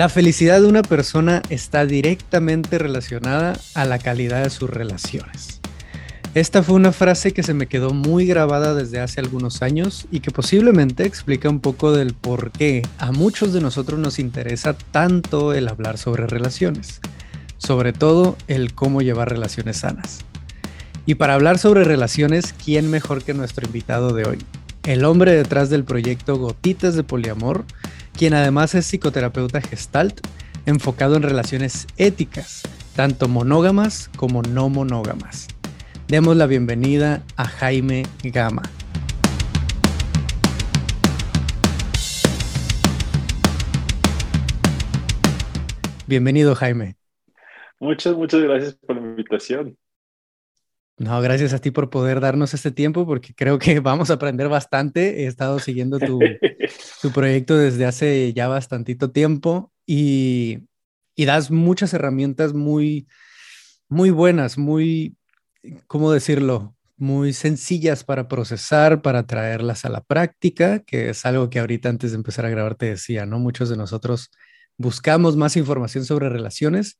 La felicidad de una persona está directamente relacionada a la calidad de sus relaciones. Esta fue una frase que se me quedó muy grabada desde hace algunos años y que posiblemente explica un poco del por qué a muchos de nosotros nos interesa tanto el hablar sobre relaciones, sobre todo el cómo llevar relaciones sanas. Y para hablar sobre relaciones, ¿quién mejor que nuestro invitado de hoy? El hombre detrás del proyecto Gotitas de Poliamor, quien además es psicoterapeuta gestalt enfocado en relaciones éticas, tanto monógamas como no monógamas. Demos la bienvenida a Jaime Gama. Bienvenido, Jaime. Muchas, muchas gracias por la invitación. No, gracias a ti por poder darnos este tiempo, porque creo que vamos a aprender bastante. He estado siguiendo tu, proyecto desde hace ya bastantito tiempo y, y das muchas herramientas muy, muy buenas, muy, ¿cómo decirlo? Muy sencillas para procesar, para traerlas a la práctica, que es algo que ahorita antes de empezar a grabar te decía, ¿no? Muchos de nosotros buscamos más información sobre relaciones,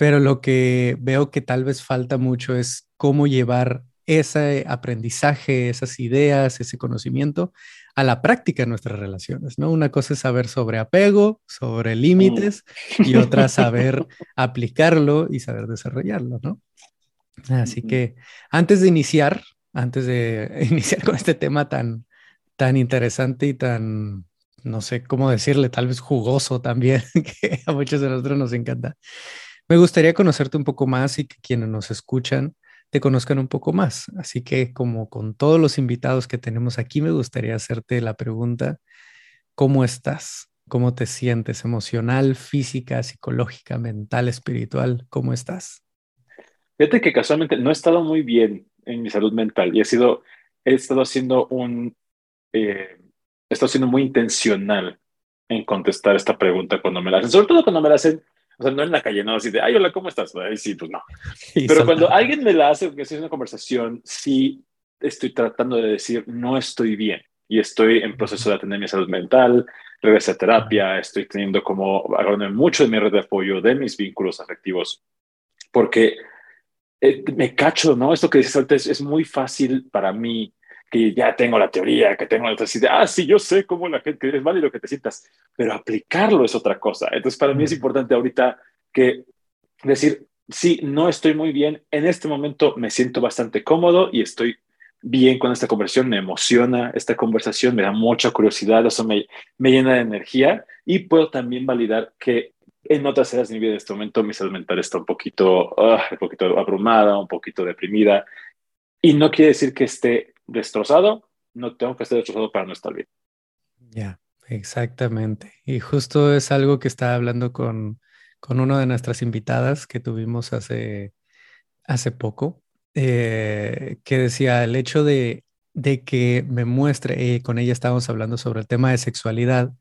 pero lo que veo que tal vez falta mucho es cómo llevar ese aprendizaje, esas ideas, ese conocimiento a la práctica en nuestras relaciones, ¿no? Una cosa es saber sobre apego, sobre límites y otra saber aplicarlo y saber desarrollarlo, ¿no? Así que antes de iniciar, antes de iniciar con este tema tan, tan interesante y tan, no sé cómo decirle, tal vez jugoso también, que a muchos de nosotros nos encanta, me gustaría conocerte un poco más y que quienes nos escuchan te conozcan un poco más. Así que como con todos los invitados que tenemos aquí, me gustaría hacerte la pregunta, ¿cómo estás? ¿Cómo te sientes emocional, física, psicológica, mental, espiritual? ¿Cómo estás? Fíjate que casualmente no he estado muy bien en mi salud mental y he sido, he estado haciendo un, eh, he estado siendo muy intencional en contestar esta pregunta cuando me la hacen, sobre todo cuando me la hacen, o sea, no en la calle, no así de, ay, hola, ¿cómo estás? Ay, sí, pues no. Pero cuando alguien me la hace, que es una conversación, sí estoy tratando de decir, no estoy bien y estoy en proceso de atender mi salud mental, regresé a terapia, estoy teniendo como, mucho de mi red de apoyo, de mis vínculos afectivos, porque eh, me cacho, ¿no? Esto que dices ahorita es, muy fácil para mí, que ya tengo la teoría, que tengo la idea, ah, sí, yo sé cómo la gente, es válido que te sientas, pero aplicarlo es otra cosa. Entonces, para mí es importante ahorita que decir, sí, no estoy muy bien, en este momento me siento bastante cómodo y estoy bien con esta conversación, me emociona esta conversación, me da mucha curiosidad, eso me, me llena de energía y puedo también validar que en otras áreas de mi vida en este momento mi salud mental está un poquito, ah, un poquito abrumada, un poquito deprimida. Y no quiere decir que esté destrozado, no tengo que estar destrozado para no estar bien. Ya, exactamente. Y justo es algo que estaba hablando con, con una de nuestras invitadas que tuvimos hace, hace poco, eh, que decía el hecho de, de que me muestre, eh, con ella estábamos hablando sobre el tema de sexualidad,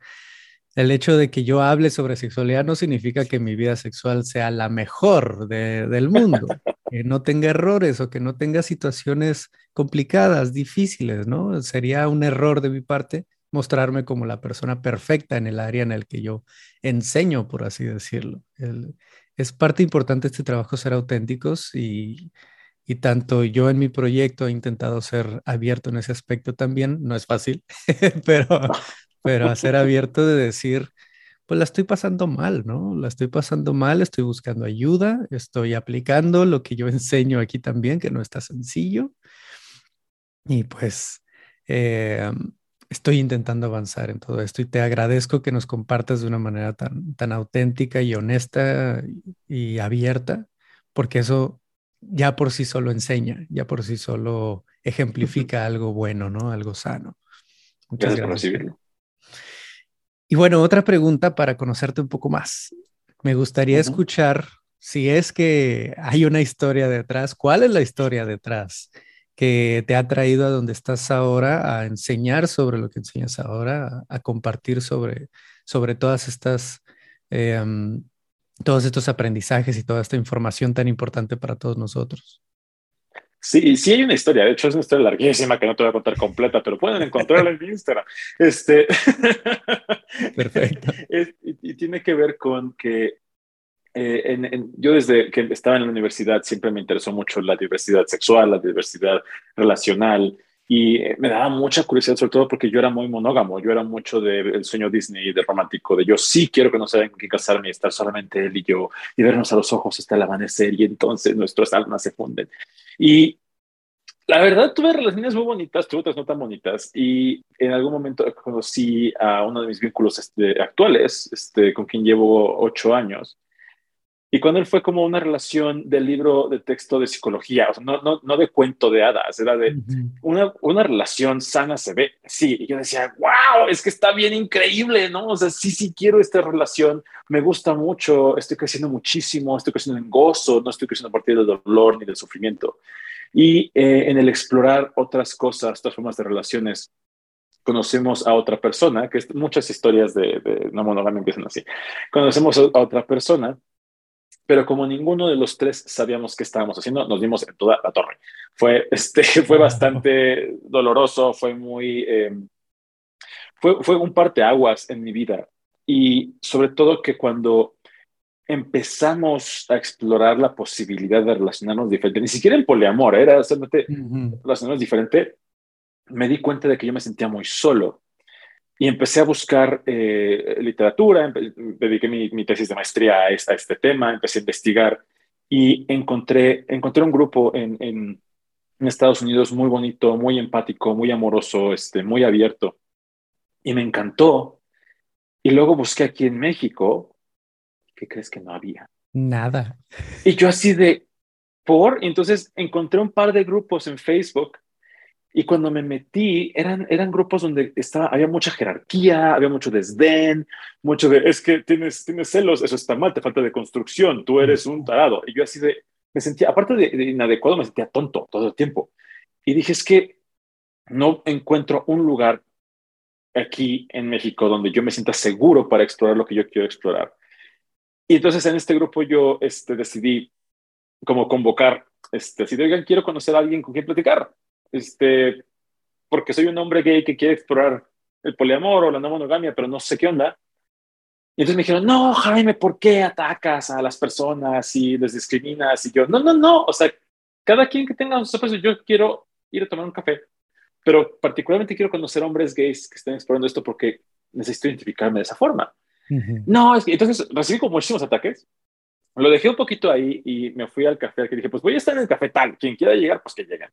el hecho de que yo hable sobre sexualidad no significa que mi vida sexual sea la mejor del mundo, que no tenga errores o que no tenga situaciones complicadas, difíciles, ¿no? Sería un error de mi parte mostrarme como la persona perfecta en el área en el que yo enseño, por así decirlo. es parte importante este trabajo ser auténticos y, y tanto yo en mi proyecto he intentado ser abierto en ese aspecto también. No es fácil, pero, pero a ser abierto de decir, pues la estoy pasando mal, ¿no? La estoy pasando mal, estoy buscando ayuda, estoy aplicando lo que yo enseño aquí también, que no está sencillo. Y pues eh, estoy intentando avanzar en todo esto y te agradezco que nos compartas de una manera tan, tan auténtica y honesta y abierta, porque eso ya por sí solo enseña, ya por sí solo ejemplifica algo bueno, ¿no? Algo sano. Muchas gracias. gracias. Y bueno, otra pregunta para conocerte un poco más. Me gustaría escuchar si es que hay una historia detrás. ¿Cuál es la historia detrás que te ha traído a donde estás ahora, a enseñar sobre lo que enseñas ahora, a, compartir sobre, sobre todas estas, em, todos estos aprendizajes y toda esta información tan importante para todos nosotros? Sí, sí hay una historia, de hecho es una historia larguísima que no te voy a contar completa, pero pueden encontrarla en Instagram. Este... Perfecto. y, tiene que ver con que eh, yo desde que estaba en la universidad siempre me interesó mucho la diversidad sexual, la diversidad relacional, y me daba mucha curiosidad, sobre todo porque yo era muy monógamo, yo era mucho del sueño Disney, del romántico, de yo sí quiero que no saben con quién casarme y estar solamente él y yo, y vernos a los ojos hasta el amanecer, y entonces nuestras almas se funden. Y la verdad, tuve relaciones muy bonitas, tuve otras no tan bonitas, y en algún momento conocí a uno de mis vínculos este, actuales, este, con quien llevo ocho años, y cuando él fue como una relación del libro de texto de psicología, o sea, no, no, no de cuento de hadas, era de una, una relación sana se ve. Sí, y yo decía, wow, es que está bien increíble, ¿no? O sea, sí, sí quiero esta relación, me gusta mucho, estoy creciendo muchísimo, estoy creciendo en gozo, no estoy creciendo a partir del dolor ni del sufrimiento. Y eh, en el explorar otras cosas, otras formas de relaciones, conocemos a otra persona, que muchas historias de, de no monogamia empiezan así. Conocemos a otra persona pero como ninguno de los tres sabíamos qué estábamos haciendo, nos dimos en toda la torre. Fue, este, fue bastante doloroso, fue muy... Em, fue, fue un parteaguas en mi vida. Y sobre todo que cuando empezamos a explorar la posibilidad de relacionarnos diferente, ni siquiera en poliamor, era solamente relacionarnos diferente, me di cuenta de que yo me sentía muy solo y empecé a buscar eh, literatura, dediqué mi, mi, tesis de maestría a, esta, este tema, empecé a investigar y encontré, encontré un grupo en, en, en, Estados Unidos muy bonito, muy empático, muy amoroso, este, muy abierto. Y me encantó. Y luego busqué aquí en México, ¿qué crees que no había? Nada. Y yo así de, por, entonces encontré un par de grupos en Facebook y cuando me metí, eran, eran grupos donde estaba, había mucha jerarquía, había mucho desdén, mucho de, es que tienes, tienes celos, eso está mal, te falta de construcción, tú eres un tarado. Y yo así de, me sentía, aparte de, inadecuado, me sentía tonto todo el tiempo. Y dije, es que no encuentro un lugar aquí en México donde yo me sienta seguro para explorar lo que yo quiero explorar. Y entonces en este grupo yo este, decidí como convocar, este, si oigan, quiero conocer a alguien con quien platicar este, porque soy un hombre gay que quiere explorar el poliamor o la no monogamia, pero no sé qué onda. Y entonces me dijeron, no, Jaime, ¿por qué atacas a las personas y les discriminas? Y yo, no, no, no, o sea, cada quien que tenga sus pues yo quiero ir a tomar un café, pero particularmente quiero conocer hombres gays que estén explorando esto porque necesito identificarme de esa forma. No, es que entonces recibí como muchísimos ataques. Lo dejé un poquito ahí y me fui al café que dije, pues voy a estar en el café tal, quien quiera llegar, pues que lleguen.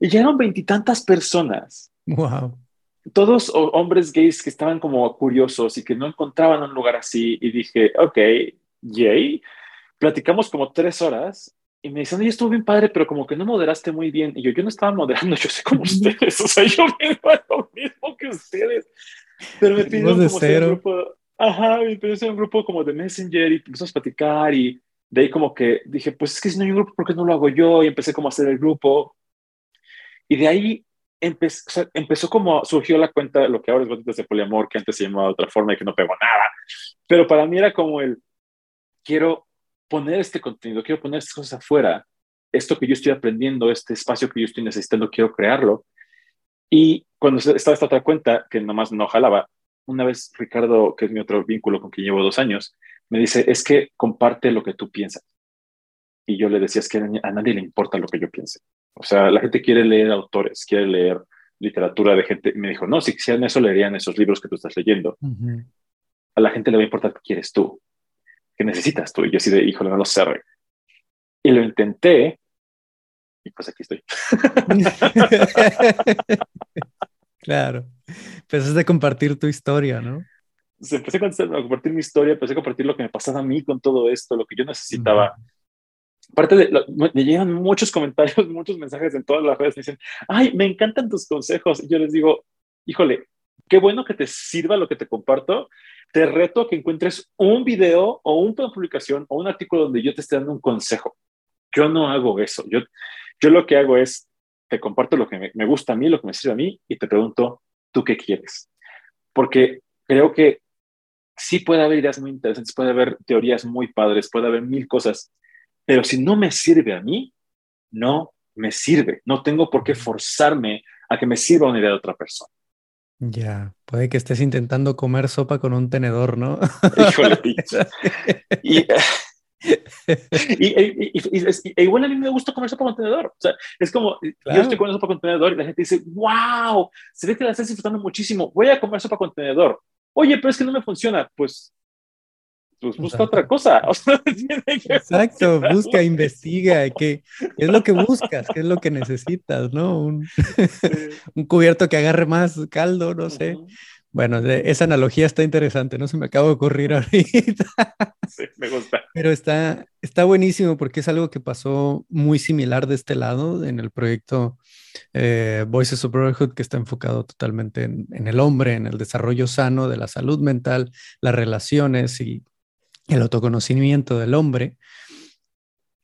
Y llegaron veintitantas personas. Wow. Todos hombres gays que estaban como curiosos y que no encontraban un lugar así. Y dije, ok, yay. Platicamos como tres horas y me dicen, oye, estuvo bien padre, pero como que no moderaste muy bien. Y yo, yo no estaba moderando, yo sé como ustedes, o sea, yo vengo a lo mismo que ustedes. Pero me pidieron como ser un grupo, ajá, me pidieron ser un grupo como de Messenger y empezamos a platicar y de ahí como que dije, pues es que si no hay un grupo, ¿por qué no lo hago yo? Y empecé como a hacer el grupo y de ahí empezó, empezó como surgió la cuenta de lo que ahora es Gotitas de Poliamor, que antes se llamaba de otra forma y que no pegó nada. Pero para mí era como el, quiero poner este contenido, quiero poner estas cosas afuera, esto que yo estoy aprendiendo, este espacio que yo estoy necesitando, quiero crearlo. Y cuando estaba esta otra cuenta, que nomás no jalaba, una vez Ricardo, que es mi otro vínculo con quien llevo dos años, me dice, es que comparte lo que tú piensas. Y yo le decía, es que a nadie le importa lo que yo piense. O sea, la gente quiere leer autores, quiere leer literatura de gente. Y me dijo, no, si quisieran eso, leerían esos libros que tú estás leyendo. A la gente le va a importar qué quieres tú, qué necesitas tú. Y yo así de, híjole, no lo sé. Y lo intenté, y pues aquí estoy. claro. Empezaste a compartir tu historia, ¿no? empecé a compartir mi historia, empecé a compartir lo que me pasaba a mí con todo esto, lo que yo necesitaba. Aparte de, me llegan muchos comentarios, muchos mensajes en todas las redes, me dicen, ay, me encantan tus consejos. Y yo les digo, híjole, qué bueno que te sirva lo que te comparto. Te reto a que encuentres un video o una publicación o un artículo donde yo te esté dando un consejo. Yo no hago eso. Yo, yo lo que hago es, te comparto lo que me, me gusta a mí, lo que me sirve a mí y te pregunto, ¿tú qué quieres? Porque creo que sí puede haber ideas muy interesantes, puede haber teorías muy padres, puede haber mil cosas, pero si no me sirve a mí, no me sirve. No tengo por qué forzarme a que me sirva una idea de otra persona. Ya, puede que estés intentando comer sopa con un tenedor, ¿no? Híjole. y, y, igual a mí me gusta comer sopa con tenedor. O sea, es como, yo estoy comiendo sopa con tenedor y la gente dice, wow, se ve que la estás disfrutando muchísimo, voy a comer sopa con tenedor. Oye, pero es que no me funciona. Pues pues busca otra cosa. Exacto, busca, investiga, ¿qué, es lo que buscas? ¿Qué es lo que necesitas? ¿No? Un, cubierto que agarre más caldo, no sé. Bueno, esa analogía está interesante, no se me acaba de ocurrir ahorita. Sí, me gusta. Pero está, está buenísimo porque es algo que pasó muy similar de este lado en el proyecto eh, Voices of Brotherhood, que está enfocado totalmente en, en, el hombre, en el desarrollo sano de la salud mental, las relaciones y el autoconocimiento del hombre,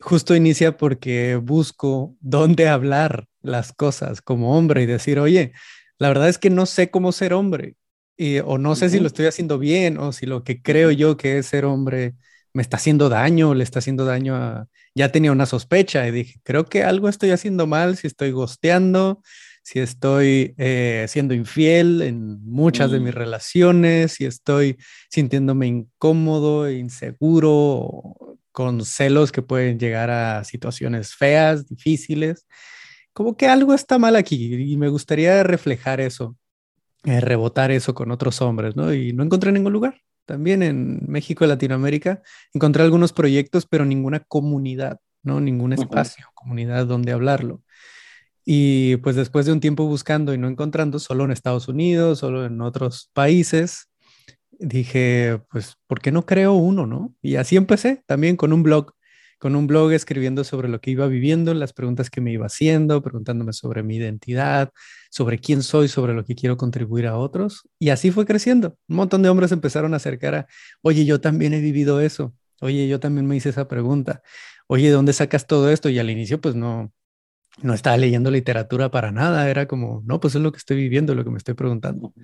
justo inicia porque busco dónde hablar las cosas como hombre y decir, oye, la verdad es que no sé cómo ser hombre, y, o no sé si lo estoy haciendo bien, o si lo que creo yo que es ser hombre me está haciendo daño, le está haciendo daño a... Ya tenía una sospecha y dije, creo que algo estoy haciendo mal, si estoy gosteando, si estoy eh, siendo infiel en muchas de mis mm. relaciones, si estoy sintiéndome incómodo, inseguro, con celos que pueden llegar a situaciones feas, difíciles. Como que algo está mal aquí y me gustaría reflejar eso, eh, rebotar eso con otros hombres, ¿no? Y no encontré ningún lugar. También en México y Latinoamérica encontré algunos proyectos, pero ninguna comunidad, ¿no? Ningún espacio, comunidad donde hablarlo. Y pues después de un tiempo buscando y no encontrando, solo en Estados Unidos, solo en otros países, dije, pues, ¿por qué no creo uno, no? Y así empecé también con un blog, con un blog escribiendo sobre lo que iba viviendo, las preguntas que me iba haciendo, preguntándome sobre mi identidad, sobre quién soy, sobre lo que quiero contribuir a otros. Y así fue creciendo. Un montón de hombres empezaron a acercar a, oye, yo también he vivido eso. Oye, yo también me hice esa pregunta. Oye, ¿de dónde sacas todo esto? Y al inicio, pues no, no estaba leyendo literatura para nada, era como, no, pues es lo que estoy viviendo, lo que me estoy preguntando.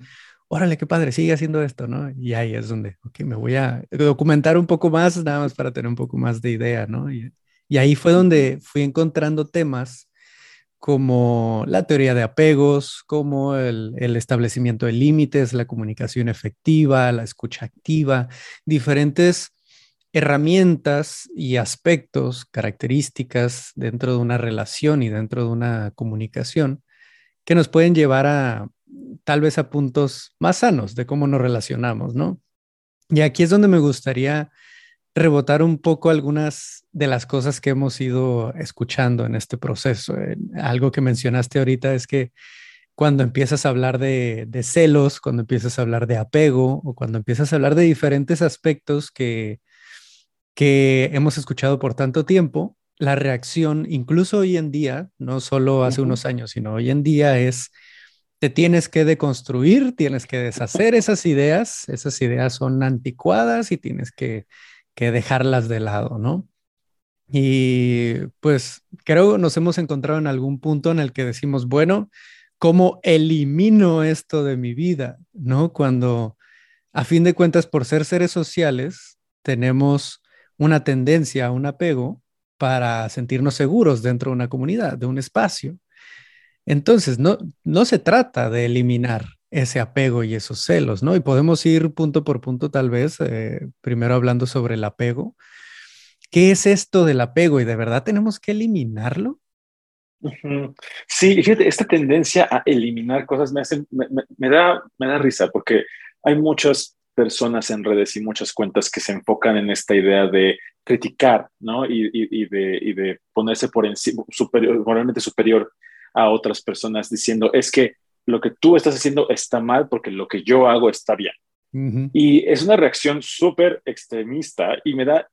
Órale, qué padre, sigue haciendo esto, ¿no? Y ahí es donde, ok, me voy a documentar un poco más, nada más para tener un poco más de idea, ¿no? Y, y ahí fue donde fui encontrando temas como la teoría de apegos, como el, el establecimiento de límites, la comunicación efectiva, la escucha activa, diferentes herramientas y aspectos, características dentro de una relación y dentro de una comunicación que nos pueden llevar a tal vez a puntos más sanos de cómo nos relacionamos, ¿no? Y aquí es donde me gustaría rebotar un poco algunas de las cosas que hemos ido escuchando en este proceso. Algo que mencionaste ahorita es que cuando empiezas a hablar de, de, celos, cuando empiezas a hablar de apego o cuando empiezas a hablar de diferentes aspectos que, que hemos escuchado por tanto tiempo, la reacción, incluso hoy en día, no solo hace unos años, sino hoy en día es, te tienes que deconstruir, tienes que deshacer esas ideas, esas ideas son anticuadas y tienes que, que dejarlas de lado, ¿no? Y pues creo nos hemos encontrado en algún punto en el que decimos, bueno, ¿cómo elimino esto de mi vida? ¿No? Cuando a fin de cuentas, por ser seres sociales, tenemos una tendencia, un apego para sentirnos seguros dentro de una comunidad, de un espacio. Entonces, no, no se trata de eliminar ese apego y esos celos, ¿no? Y podemos ir punto por punto tal vez, eh, primero hablando sobre el apego. ¿Qué es esto del apego y de verdad tenemos que eliminarlo? Sí, fíjate, esta tendencia a eliminar cosas me, hace, me, da, me da risa porque hay muchas personas en redes y muchas cuentas que se enfocan en esta idea de criticar, ¿no? Y, y, de, y de, ponerse por encima, superior, moralmente superior a otras personas, diciendo, es que lo que tú estás haciendo está mal porque lo que yo hago está bien. Y es una reacción súper extremista y me da,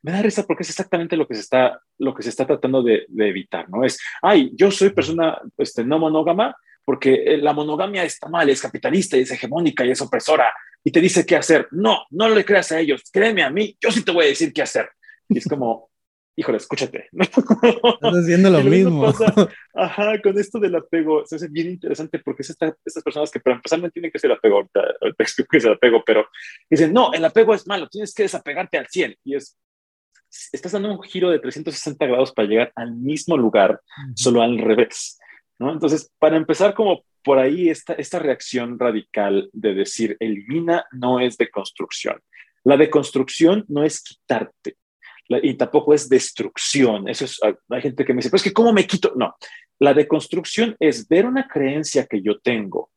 me da risa porque es exactamente lo que se está, lo que se está tratando de, de evitar, ¿no? Es, ay, yo soy persona este, no monógama porque la monogamia está mal, es capitalista y es hegemónica y es opresora y te dice qué hacer. No, no le creas a ellos, créeme a mí, yo sí te voy a decir qué hacer. Y es como, híjole, escúchate. Estás haciendo lo mismo. ajá, con esto del apego, se hace bien interesante porque es estas personas que para empezar no tienen que ser apego, ahorita explico qué es el apego, pero dicen, no, el apego es malo, tienes que desapegarte al 100. Y es, estás dando un giro de 360 grados para llegar al mismo lugar, solo al revés. Entonces, para empezar como por ahí esta, esta reacción radical de decir, elimina no es de construcción. La deconstrucción no es quitarte y tampoco es destrucción. Eso es, hay gente que me dice, pues que ¿cómo me quito? No, la deconstrucción es ver una creencia que yo tengo,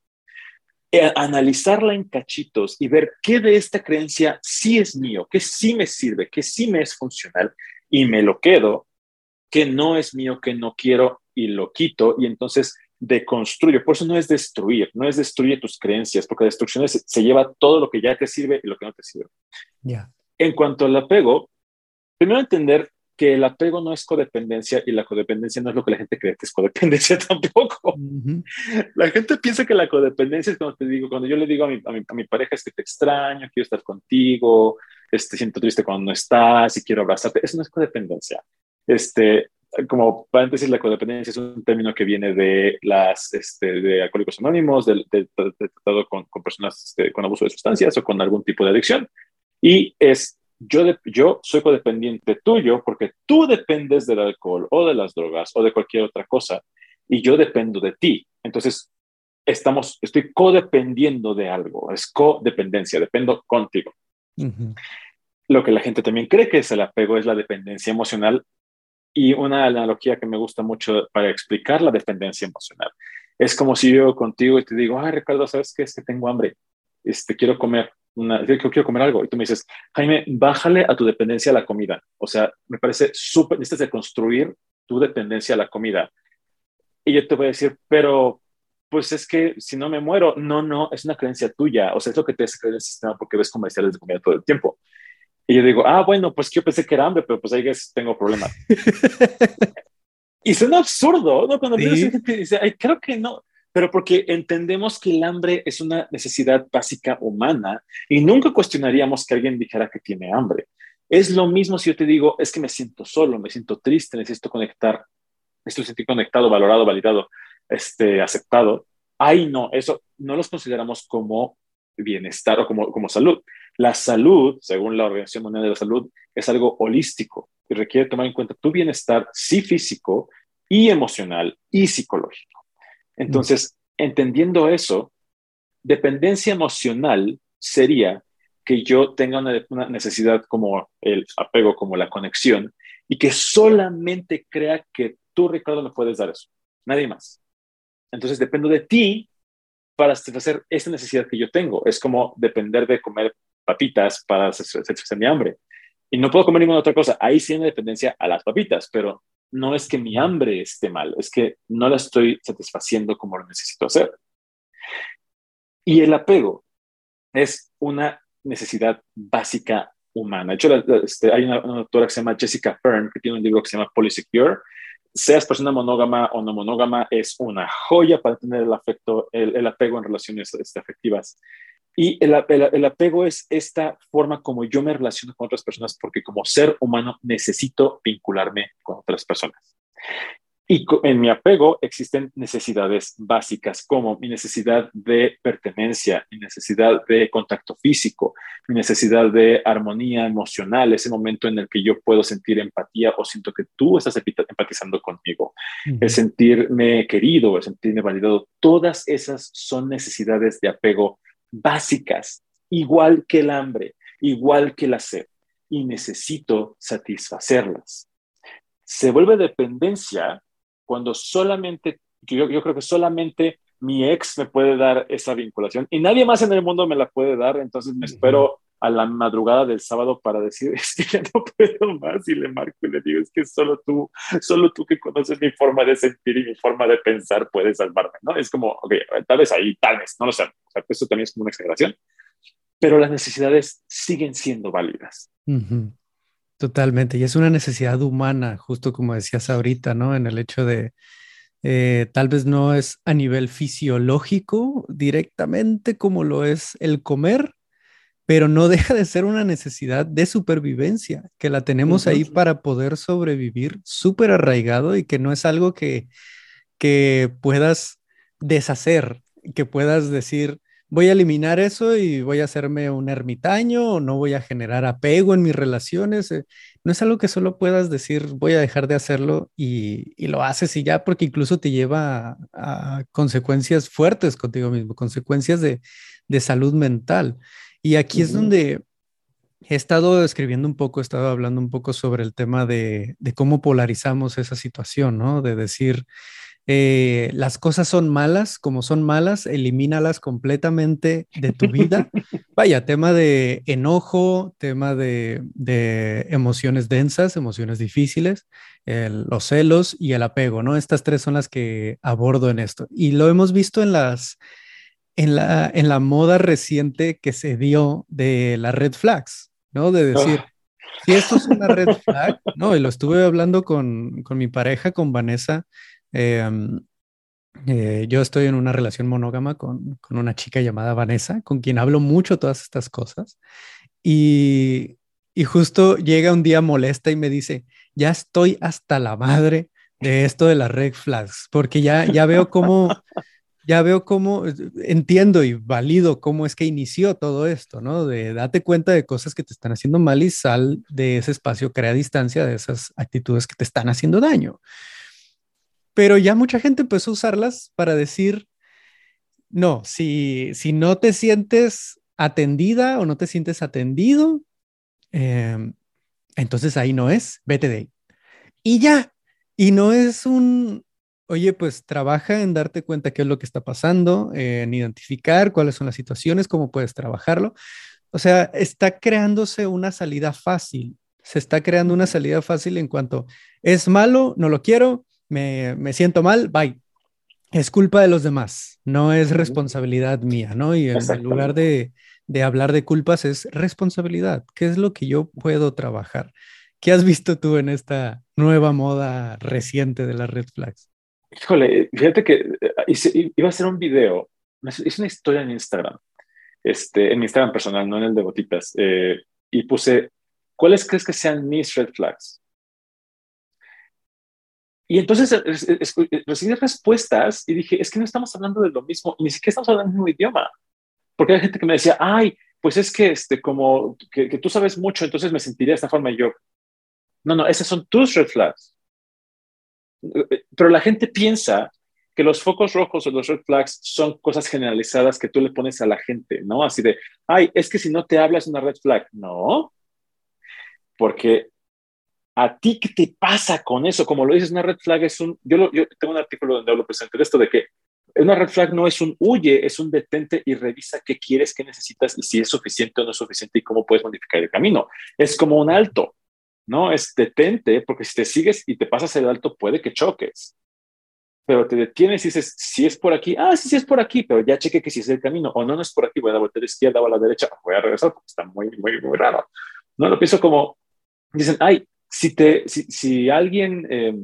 eh, analizarla en cachitos y ver qué de esta creencia sí es mío, qué sí me sirve, qué sí me es funcional y me lo quedo, que no es mío, que no quiero y lo quito y entonces deconstruyo. Por eso no es destruir, no es destruir tus creencias, porque destrucción se lleva todo lo que ya te sirve y lo que no te sirve. Ya. En cuanto al apego, primero entender que el apego no es codependencia y la codependencia no es lo que la gente cree que es codependencia tampoco. La gente piensa que la codependencia es cuando te digo, cuando yo le digo a mi, a mi, pareja es que te extraño, quiero estar contigo, este, siento triste cuando no estás y quiero abrazarte. Eso no es codependencia. Este, como paréntesis, la codependencia es un término que viene de las este, de alcohólicos anónimos, de, tratado con, con personas este, con abuso de sustancias o con algún tipo de adicción. Y es yo, yo soy codependiente tuyo porque tú dependes del alcohol o de las drogas o de cualquier otra cosa y yo dependo de ti. Entonces, estamos, estoy codependiendo de algo, es codependencia, dependo contigo. Lo que la gente también cree que es el apego es la dependencia emocional y una analogía que me gusta mucho para explicar la dependencia emocional. Es como si yo contigo y te digo, ay, Ricardo, ¿sabes qué? Es que tengo hambre, este, quiero comer una, yo quiero comer algo. Y tú me dices, Jaime, bájale a tu dependencia a la comida. O sea, me parece súper, necesitas de construir tu dependencia a la comida. Y yo te voy a decir, pero pues es que si no me muero, no, no, es una creencia tuya. O sea, es lo que te hace creer el sistema porque ves comerciales de comida todo el tiempo. Y yo digo, ah, bueno, pues yo pensé que era hambre, pero pues ahí tengo problemas. y suena absurdo, ¿no? Cuando ¿Sí? gente dice, ay, creo que no pero porque entendemos que el hambre es una necesidad básica humana y nunca cuestionaríamos que alguien dijera que tiene hambre. Es lo mismo si yo te digo, es que me siento solo, me siento triste, necesito conectar, necesito sentir conectado, valorado, validado, este, aceptado. Ay, no, eso no los consideramos como bienestar o como, como salud. La salud, según la Organización Mundial de la Salud, es algo holístico y requiere tomar en cuenta tu bienestar, sí físico y emocional y psicológico. Entonces, entendiendo eso, dependencia emocional sería que yo tenga una, necesidad como el apego, como la conexión, y que solamente crea que tú, Ricardo, me puedes dar eso, nadie más. Entonces, dependo de ti para satisfacer esa necesidad que yo tengo. Es como depender de comer papitas para satisfacer mi hambre. Y no puedo comer ninguna otra cosa. Ahí sí hay una dependencia a las papitas, pero no es que mi hambre esté mal, es que no la estoy satisfaciendo como lo necesito hacer. Y el apego es una necesidad básica humana. De hecho, este, hay una, autora que se llama Jessica Fern, que tiene un libro que se llama Polysecure. Seas persona monógama o no monógama, es una joya para tener el afecto, el, apego en relaciones este, afectivas. Y el, el, apego es esta forma como yo me relaciono con otras personas porque como ser humano necesito vincularme con otras personas. Y en mi apego existen necesidades básicas como mi necesidad de pertenencia, mi necesidad de contacto físico, mi necesidad de armonía emocional, ese momento en el que yo puedo sentir empatía o siento que tú estás empatizando conmigo, el sentirme querido, el sentirme validado, todas esas son necesidades de apego básicas, igual que el hambre, igual que la sed, y necesito satisfacerlas. Se vuelve dependencia cuando solamente, yo, yo creo que solamente mi ex me puede dar esa vinculación y nadie más en el mundo me la puede dar, entonces me espero a la madrugada del sábado para decir, es que ya no puedo más y le marco y le digo, es que solo tú, solo tú que conoces mi forma de sentir y mi forma de pensar puedes salvarme, ¿no? Es como, ok, tal vez ahí, tal vez, no lo sé, o sea, eso también es como una exageración, pero las necesidades siguen siendo válidas. Totalmente, y es una necesidad humana, justo como decías ahorita, ¿no? En el hecho de, eh, tal vez no es a nivel fisiológico directamente como lo es el comer, pero no deja de ser una necesidad de supervivencia, que la tenemos ahí para poder sobrevivir súper arraigado y que no es algo que, que puedas deshacer, que puedas decir, voy a eliminar eso y voy a hacerme un ermitaño o no voy a generar apego en mis relaciones. Eh, no es algo que solo puedas decir, voy a dejar de hacerlo y, lo haces y ya, porque incluso te lleva a, consecuencias fuertes contigo mismo, consecuencias de, salud mental. Y aquí es donde he estado escribiendo un poco, he estado hablando un poco sobre el tema de, de cómo polarizamos esa situación, ¿no? De decir, eh, las cosas son malas, como son malas, elimínalas completamente de tu vida. Vaya, tema de enojo, tema de, emociones densas, emociones difíciles, los celos y el apego, ¿no? Estas tres son las que abordo en esto. Y lo hemos visto en las... En la, en la moda reciente que se dio de las red flags, ¿no? De decir, si esto es una red flag, ¿no? Y lo estuve hablando con, con mi pareja, con Vanessa, Em, eh, yo estoy en una relación monógama con, con, una chica llamada Vanessa, con quien hablo mucho todas estas cosas. Y, y justo llega un día molesta y me dice, ya estoy hasta la madre de esto de las red flags, porque ya, ya veo cómo, ya veo cómo, entiendo y valido cómo es que inició todo esto, ¿no? De date cuenta de cosas que te están haciendo mal y sal de ese espacio, crea distancia de esas actitudes que te están haciendo daño pero ya mucha gente empezó a usarlas para decir, no, si, si no te sientes atendida o no te sientes atendido, em, entonces ahí no es, vete de ahí. Y ya, y no es un, oye, pues trabaja en darte cuenta qué es lo que está pasando, en identificar cuáles son las situaciones, cómo puedes trabajarlo. O sea, está creándose una salida fácil, se está creando una salida fácil en cuanto es malo, no lo quiero, me, siento mal, bye. Es culpa de los demás, no es responsabilidad mía, ¿no? Y en lugar de, hablar de culpas es responsabilidad. ¿Qué es lo que yo puedo trabajar? ¿Qué has visto tú en esta nueva moda reciente de las red flags? Híjole, fíjate que eh, iba a hacer un video, es una historia en Instagram, este, en mi Instagram personal, no en el de Botitas, eh, y puse, ¿cuáles crees que sean mis red flags? Y entonces recibí respuestas y dije, es que no estamos hablando de lo mismo, ni siquiera estamos hablando del mismo idioma. Porque hay gente que me decía, ay, pues es que, este, como que, tú sabes mucho, entonces me sentiría de esta forma. Y yo, no, no, esas son tus red flags. Pero la gente piensa que los focos rojos o los red flags son cosas generalizadas que tú le pones a la gente, ¿no? Así de, ay, es que si no te hablas una red flag. No, porque ¿A ti qué te pasa con eso? Como lo dices, una red flag es un... Yo, tengo un artículo donde hablo presente de esto, de que una red flag no es un huye, es un detente y revisa qué quieres, qué necesitas y si es suficiente o no es suficiente y cómo puedes modificar el camino. Es como un alto, ¿no? Es detente porque si te sigues y te pasas el alto puede que choques. Pero te detienes y dices, si es por aquí, ah, sí, sí es por aquí, pero ya cheque que si es el camino o no, no es por aquí, voy a dar vuelta a la izquierda o a la derecha, voy a regresar porque está muy, muy, muy raro. No lo pienso como, dicen, ay, si, te, si, alguien, eh,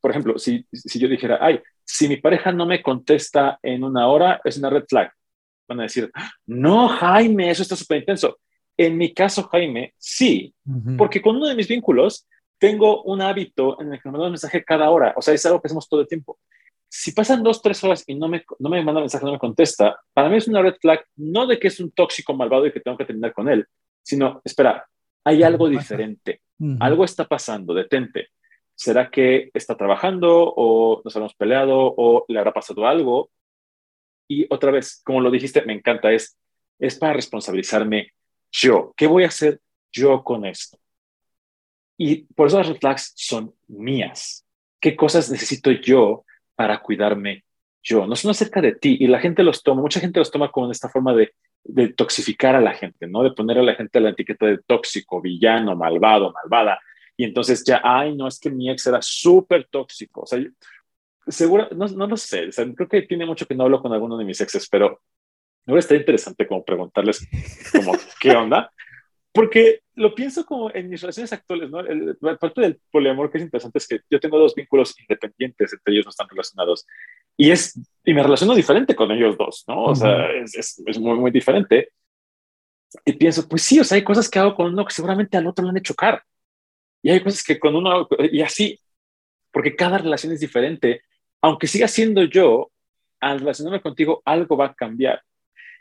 por ejemplo, si, si yo dijera, ay, si mi pareja no me contesta en una hora, es una red flag. Van a decir, no, Jaime, eso está súper intenso. En mi caso, Jaime, sí, porque con uno de mis vínculos tengo un hábito en el que me manda un mensaje cada hora. O sea, es algo que hacemos todo el tiempo. Si pasan dos, tres horas y no me, no me manda mensaje, no me contesta, para mí es una red flag, no de que es un tóxico malvado y que tengo que terminar con él, sino, espera, hay algo diferente. Algo está pasando, detente. ¿Será que está trabajando o nos hemos peleado o le habrá pasado algo? Y otra vez, como lo dijiste, me encanta, es, es para responsabilizarme yo. ¿Qué voy a hacer yo con esto? Y por eso las red flags son mías. ¿Qué cosas necesito yo para cuidarme yo? No son acerca de ti y la gente los toma, mucha gente los toma con esta forma de de toxificar a la gente, ¿no? De poner a la gente la etiqueta de tóxico, villano, malvado, malvada. Y entonces ya, ay, no, es que mi ex era súper tóxico. O sea, seguro, no, no lo sé, o sea, creo que tiene mucho que no hablo con alguno de mis exes, pero me está interesante como preguntarles como, ¿qué onda? Porque lo pienso como en mis relaciones actuales, ¿no? El, parte del poliamor que es interesante es que yo tengo dos vínculos independientes, entre ellos no están relacionados. Y, es, y me relaciono diferente con ellos dos, ¿no? O sea, es, es, muy, muy diferente. Y pienso, pues sí, o sea, hay cosas que hago con uno que seguramente al otro le han hecho chocar. Y hay cosas que con uno, y así, porque cada relación es diferente. Aunque siga siendo yo, al relacionarme contigo, algo va a cambiar.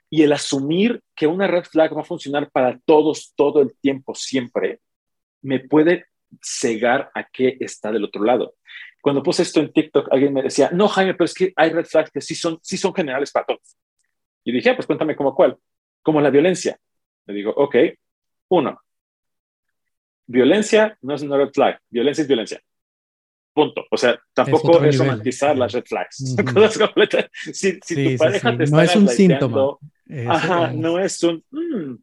Y el asumir que una red flag va a funcionar para todos todo el tiempo, siempre, me puede cegar a qué está del otro lado. Cuando puse esto en TikTok, alguien me decía, no, Jaime, pero es que hay red flags que sí son, sí son generales para todos. Y dije, ah, pues cuéntame cómo cuál. Como la violencia. Le digo, ok, uno, violencia no es una red flag, violencia es violencia. Punto. O sea, tampoco es, romantizar las red flags. Si, tu pareja te está No es un síntoma. ajá, no es un. Mm,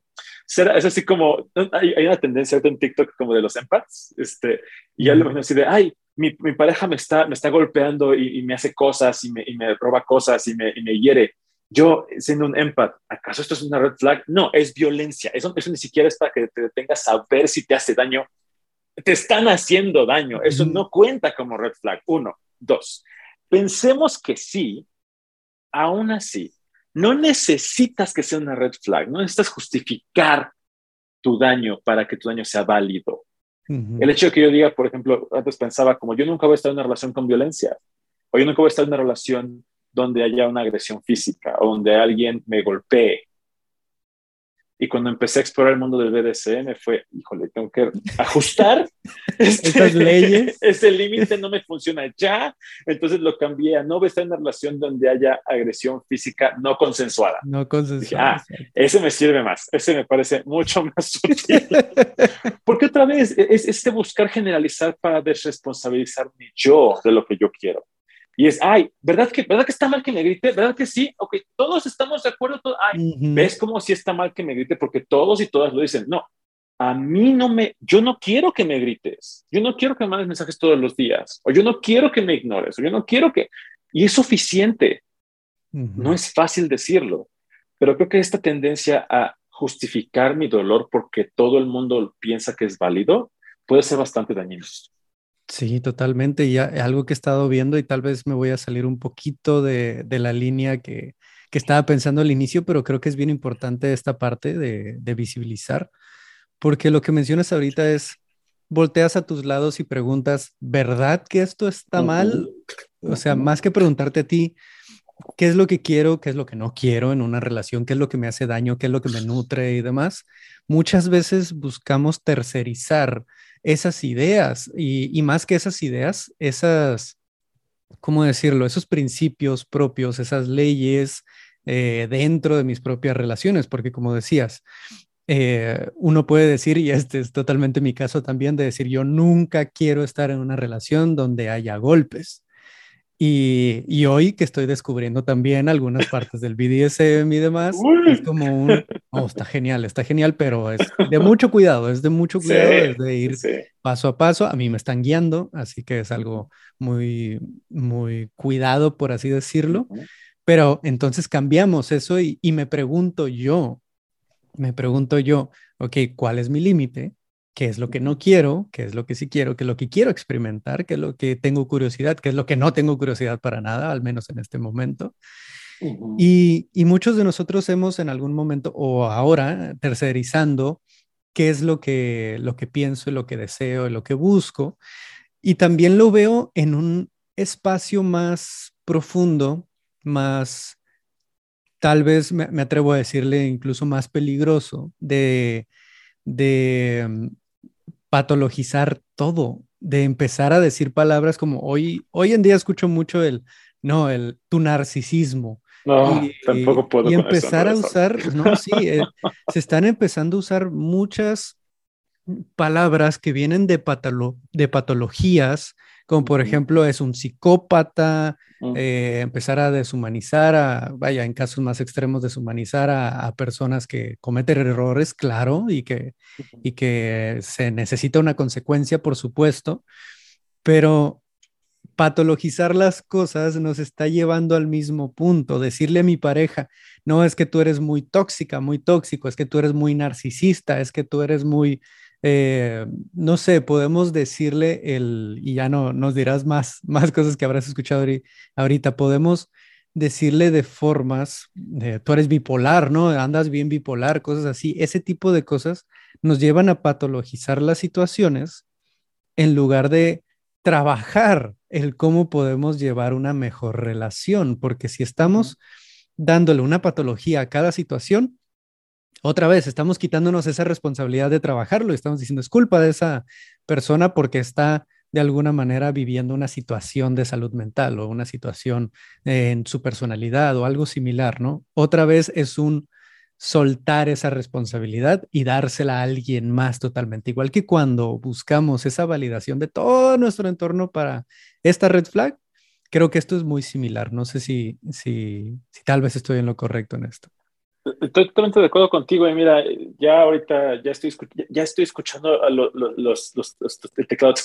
es así como. Hay, una tendencia en TikTok como de los empaths. Este, y ya lo así de, ay, mi, mi, pareja me está, me está golpeando y, me hace cosas y me, y me roba cosas y me, y me hiere yo siendo un empath, ¿acaso esto es una red flag? No, es violencia. Eso, eso ni siquiera es para que te detengas a ver si te hace daño. Te están haciendo daño. Eso no cuenta como red flag. Uno. Dos. Pensemos que sí, aún así, no necesitas que sea una red flag. No necesitas justificar tu daño para que tu daño sea válido. El hecho de que yo diga, por ejemplo, antes pensaba como yo nunca voy a estar en una relación con violencia, o yo nunca voy a estar en una relación donde haya una agresión física o donde alguien me golpee. Y cuando empecé a explorar el mundo del BDSM fue, híjole, tengo que ajustar estas leyes. Ese límite no me funciona ya. Entonces lo cambié a no estar en una relación donde haya agresión física no consensuada. No consensuada. ah, ese me sirve más. Ese me parece mucho más útil. Porque otra vez es este buscar generalizar para desresponsabilizarme yo de lo que yo quiero. Y es, ay, ¿verdad que, ¿verdad que está mal que me grite? ¿Verdad que sí? Ok, todos estamos de acuerdo. Ay, ¿ves cómo sí está mal que me grite? Porque todos y todas lo dicen. No, a mí no me, yo no quiero que me grites. Yo no quiero que me mandes mensajes todos los días. O yo no quiero que me ignores. O yo no quiero que... Y es suficiente. No es fácil decirlo. Pero creo que esta tendencia a justificar mi dolor porque todo el mundo piensa que es válido puede ser bastante dañino. Sí, totalmente. Y algo que he estado viendo y tal vez me voy a salir un poquito de, la línea que, estaba pensando al inicio, pero creo que es bien importante esta parte de, visibilizar, porque lo que mencionas ahorita es, volteas a tus lados y preguntas, ¿verdad que esto está mal? O sea, más que preguntarte a ti, ¿qué es lo que quiero? ¿Qué es lo que no quiero en una relación? ¿Qué es lo que me hace daño? ¿Qué es lo que me nutre y demás? Muchas veces buscamos tercerizar esas ideas y, más que esas ideas, esas, ¿cómo decirlo? Esos principios propios, esas leyes eh, dentro de mis propias relaciones, porque como decías, eh, uno puede decir, y este es totalmente mi caso también, de decir, yo nunca quiero estar en una relación donde haya golpes. Y, hoy que estoy descubriendo también algunas partes del BDSM y demás, es como un, oh, está genial, está genial, pero es de mucho cuidado, es de mucho cuidado, es de ir paso a paso. A mí me están guiando, así que es algo muy, muy cuidado, por así decirlo. Pero entonces cambiamos eso y, y me pregunto yo, me pregunto yo, ok, ¿cuál es mi límite? Qué es lo que no quiero, qué es lo que sí quiero, qué es lo que quiero experimentar, qué es lo que tengo curiosidad, qué es lo que no tengo curiosidad para nada, al menos en este momento. y, muchos de nosotros hemos en algún momento o ahora tercerizando qué es lo que, lo que pienso y lo que deseo y lo que busco. Y también lo veo en un espacio más profundo, más, tal vez me, me atrevo a decirle incluso más peligroso, de, de mm, patologizar todo, de empezar a decir palabras como hoy, hoy en día escucho mucho el, no, el, tu narcisismo. No, y, tampoco puedo. Y empezar a usar, no, sí, eh, se están empezando a usar muchas palabras que vienen de, de patologías como por ejemplo es un psicópata, eh, empezar a deshumanizar, a, vaya, en casos más extremos, deshumanizar a, personas que cometen errores, claro, y que, y que se necesita una consecuencia, por supuesto, pero patologizar las cosas nos está llevando al mismo punto, decirle a mi pareja, no es que tú eres muy tóxica, muy tóxico, es que tú eres muy narcisista, es que tú eres muy eh, no sé, podemos decirle el, y ya no nos dirás más, más cosas que habrás escuchado ahorita, podemos decirle de formas, tú eres bipolar, ¿no? Andas bien bipolar, cosas así, ese tipo de cosas nos llevan a patologizar las situaciones en lugar de trabajar el cómo podemos llevar una mejor relación, porque si estamos dándole una patología a cada situación, otra vez estamos quitándonos esa responsabilidad de trabajarlo y estamos diciendo es culpa de esa persona porque está de alguna manera viviendo una situación de salud mental o una situación en su personalidad o algo similar, ¿no? Otra vez es un soltar esa responsabilidad y dársela a alguien más totalmente, igual que cuando buscamos esa validación de todo nuestro entorno para esta red flag, creo que esto es muy similar. No sé si, si, si tal vez estoy en lo correcto en esto. Estoy totalmente de acuerdo contigo. Y mira, ya ahorita ya estoy, ya estoy escuchando a los, los, los, los teclados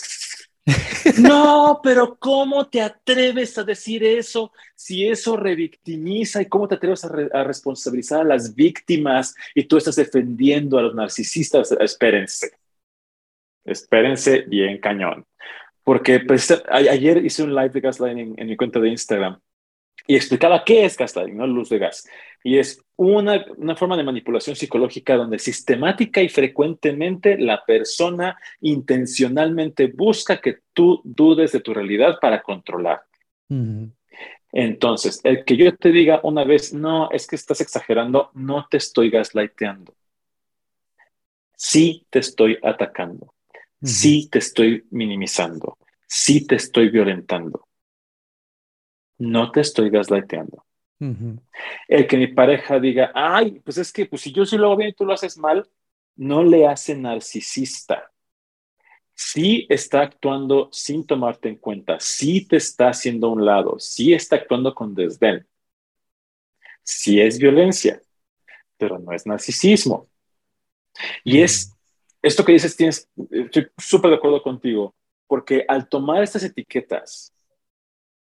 no, pero ¿cómo te atreves a decir eso si eso revictimiza y cómo te atreves a, responsabilizar a las víctimas y tú estás defendiendo a los narcisistas? Espérense, espérense bien cañón. Porque pues, ayer hice un live de gaslighting en mi cuenta de Instagram y explicaba qué es gaslighting, no luz de gas. Y es una, una, forma de manipulación psicológica donde sistemática y frecuentemente la persona intencionalmente busca que tú dudes de tu realidad para controlar. Entonces, el que yo te diga una vez, no, es que estás exagerando, no te estoy gaslighteando. Sí te estoy atacando. Sí te estoy minimizando. Sí te estoy violentando no te estoy gaslighteando. El que mi pareja diga, ay, pues es que pues si yo sí lo hago bien y tú lo haces mal, no le hace narcisista. Sí está actuando sin tomarte en cuenta, sí te está haciendo a un lado, sí está actuando con desdén. Sí es violencia, pero no es narcisismo. Y es esto que dices, tienes, estoy súper de acuerdo contigo, porque al tomar estas etiquetas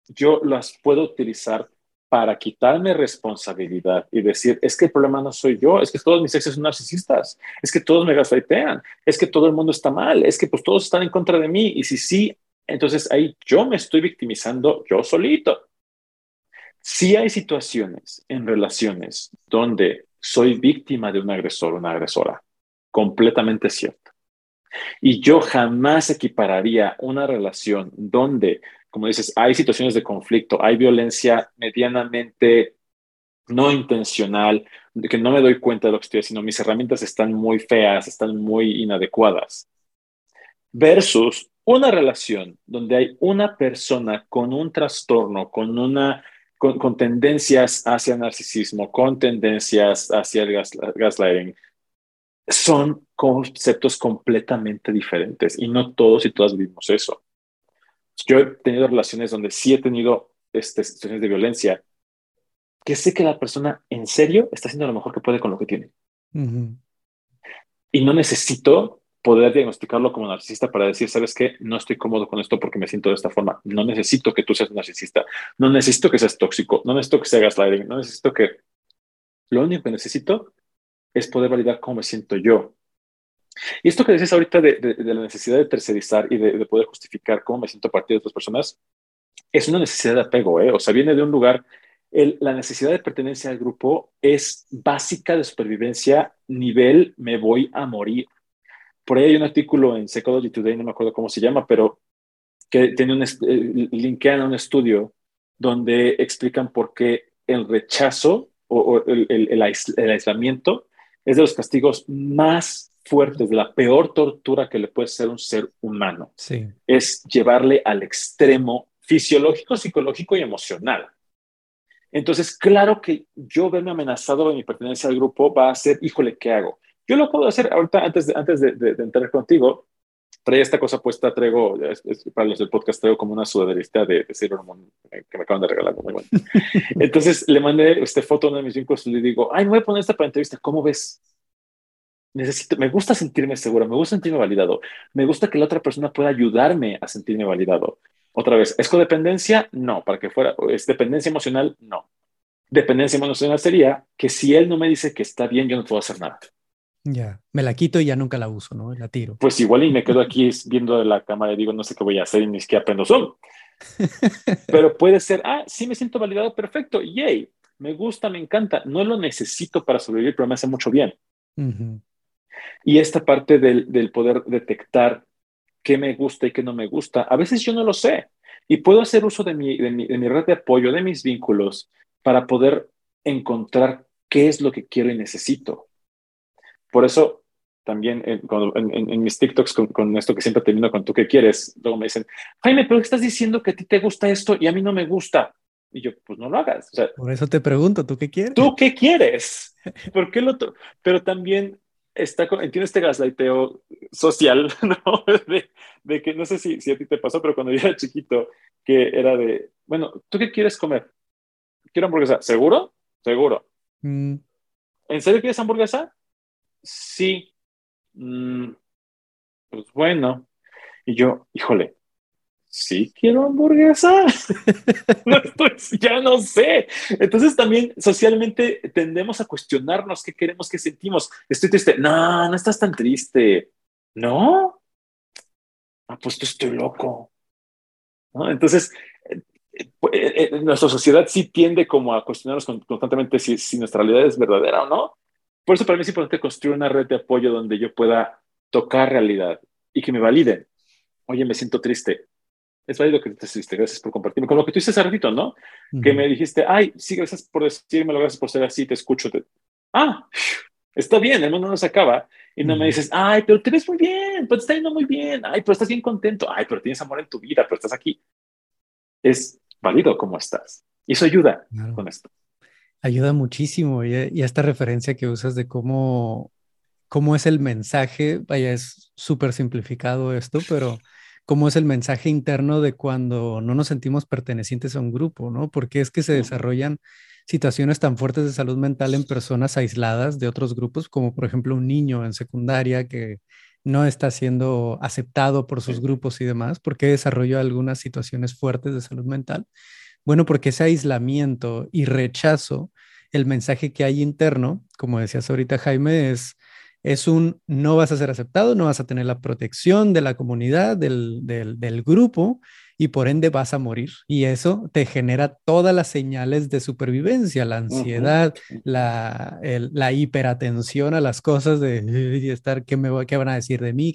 yo las puedo utilizar para quitarme responsabilidad y decir, es que el problema no soy yo, es que todos mis exes son narcisistas, es que todos me gaslightean, es que todo el mundo está mal, es que pues todos están en contra de mí y si sí, entonces ahí yo me estoy victimizando yo solito. Si hay situaciones en relaciones donde soy víctima de un agresor o una agresora, completamente cierto. Y yo jamás equipararía una relación donde como dices, hay situaciones de conflicto, hay violencia medianamente no intencional, que no me doy cuenta de lo que estoy haciendo, mis herramientas están muy feas, están muy inadecuadas, versus una relación donde hay una persona con un trastorno, con una con, tendencias hacia narcisismo, con tendencias hacia el gaslighting, son conceptos completamente diferentes y no todos y todas vivimos eso. Yo he tenido relaciones donde sí he tenido este, situaciones de violencia, que sé que la persona en serio está haciendo lo mejor que puede con lo que tiene. Y no necesito poder diagnosticarlo como narcisista para decir, ¿sabes qué? No estoy cómodo con esto porque me siento de esta forma. No necesito que tú seas narcisista. No necesito que seas tóxico. No necesito que seas gaslighting. No necesito que... Lo único que necesito es poder validar cómo me siento yo y esto que dices ahorita de, la necesidad de tercerizar y de, poder justificar cómo me siento a partir de otras personas, es una necesidad de apego, ¿eh? O sea, viene de un lugar, la necesidad de pertenencia al grupo es básica de supervivencia, nivel me voy a morir. Por ahí hay un artículo en Psychology Today, no me acuerdo cómo se llama, pero que tiene un, eh, linkean a un estudio donde explican por qué el rechazo o, el, el aislamiento es de los castigos más fuertes, la peor tortura que le puede ser un ser humano. Sí. Es llevarle al extremo fisiológico, psicológico y emocional. Entonces, claro que yo verme amenazado de mi pertenencia al grupo va a ser, híjole, ¿qué hago? Yo lo puedo hacer ahorita, antes de, antes de, entrar contigo, traía esta cosa puesta, traigo, para los del podcast, traigo como una sudaderista de, de Silver eh, que me acaban de regalar, muy bueno. Entonces le mandé esta foto a uno de mis vínculos y le digo, ay, me voy a poner esta para entrevista, ¿cómo ves? Necesito, me gusta sentirme seguro, me gusta sentirme validado, me gusta que la otra persona pueda ayudarme a sentirme validado. Otra vez, ¿es codependencia? No, para que fuera, ¿es dependencia emocional? No. Dependencia emocional sería que si él no me dice que está bien, yo no puedo hacer nada. Ya, me la quito y ya nunca la uso, ¿no? La tiro. Pues igual y me quedo aquí viendo la cámara y digo, no sé qué voy a hacer y ni siquiera aprendo Zoom. Pero puede ser, ah, sí me siento validado, perfecto, yay, me gusta, me encanta, no lo necesito para sobrevivir, pero me hace mucho bien. Y esta parte del, poder detectar qué me gusta y qué no me gusta, a veces yo no lo sé. Y puedo hacer uso de mi, de mi, red de apoyo, de mis vínculos, para poder encontrar qué es lo que quiero y necesito. Por eso también en, en, mis TikToks con, esto que siempre termino con tú qué quieres, luego me dicen, Jaime, pero estás diciendo que a ti te gusta esto y a mí no me gusta. Y yo, pues no lo hagas. Por eso te pregunto, ¿tú qué quieres? ¿Tú qué quieres? ¿Por qué lo? Pero también está tiene este gaslighteo social, ¿no? De, que no sé si, si a ti te pasó, pero cuando yo era chiquito, que era de, bueno, ¿tú qué quieres comer? Quiero hamburguesa. ¿Seguro? Seguro. Mm. ¿En serio quieres hamburguesa? Sí. Mm, pues bueno. Y yo, híjole, sí quiero hamburguesa. ya no sé. Entonces también socialmente tendemos a cuestionarnos qué queremos, qué sentimos. Estoy triste. No, no estás tan triste. No. Ah, pues estoy loco. Entonces, eh, eh, eh, nuestra sociedad sí tiende como a cuestionarnos constantemente si, si nuestra realidad es verdadera o no. Por eso para mí es importante construir una red de apoyo donde yo pueda tocar realidad y que me validen. Oye, me siento triste es válido que te triste, gracias por compartirme. Con lo que tú hiciste hace ratito, ¿no? Que me dijiste, ay, sí, gracias por decírmelo, gracias por ser así, te escucho. Ah, está bien, el mundo no se acaba. Y no me dices, ay, pero te ves muy bien, pero te está yendo muy bien, ay, pero estás bien contento, ay, pero tienes amor en tu vida, pero estás aquí. Es válido cómo estás. Y eso ayuda con esto. Ayuda muchísimo. Y, y, esta referencia que usas de cómo, cómo es el mensaje, vaya, es súper simplificado esto, pero cómo es el mensaje interno de cuando no nos sentimos pertenecientes a un grupo, ¿no? Porque es que se desarrollan situaciones tan fuertes de salud mental en personas aisladas de otros grupos, como por ejemplo un niño en secundaria que no está siendo aceptado por sus grupos y demás, porque desarrolló algunas situaciones fuertes de salud mental. Bueno, porque ese aislamiento y rechazo, el mensaje que hay interno, como decías ahorita Jaime, es es un no vas a ser aceptado, no vas a tener la protección de la comunidad, del, grupo, y por ende vas a morir. Y eso te genera todas las señales de supervivencia, la ansiedad, la, hiperatención a las cosas de estar, ¿qué, me, qué van a decir de mí?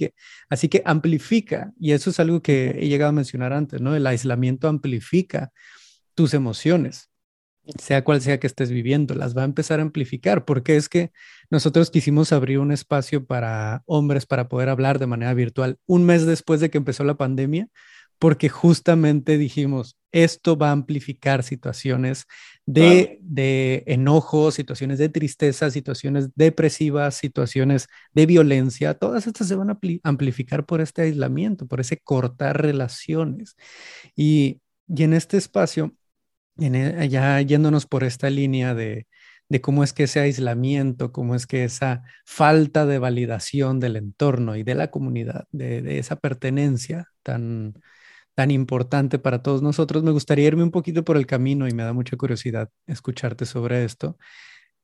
Así que amplifica, y eso es algo que he llegado a mencionar antes, ¿no? El aislamiento amplifica tus emociones sea cual sea que estés viviendo, las va a empezar a amplificar, porque es que nosotros quisimos abrir un espacio para hombres para poder hablar de manera virtual un mes después de que empezó la pandemia, porque justamente dijimos, esto va a amplificar situaciones de, de enojo, situaciones de tristeza, situaciones depresivas, situaciones de violencia, todas estas se van a amplificar por este aislamiento, por ese cortar relaciones. Y, y en este espacio e, ya yéndonos por esta línea de, cómo es que ese aislamiento, cómo es que esa falta de validación del entorno y de la comunidad, de, esa pertenencia tan, tan importante para todos nosotros, me gustaría irme un poquito por el camino y me da mucha curiosidad escucharte sobre esto.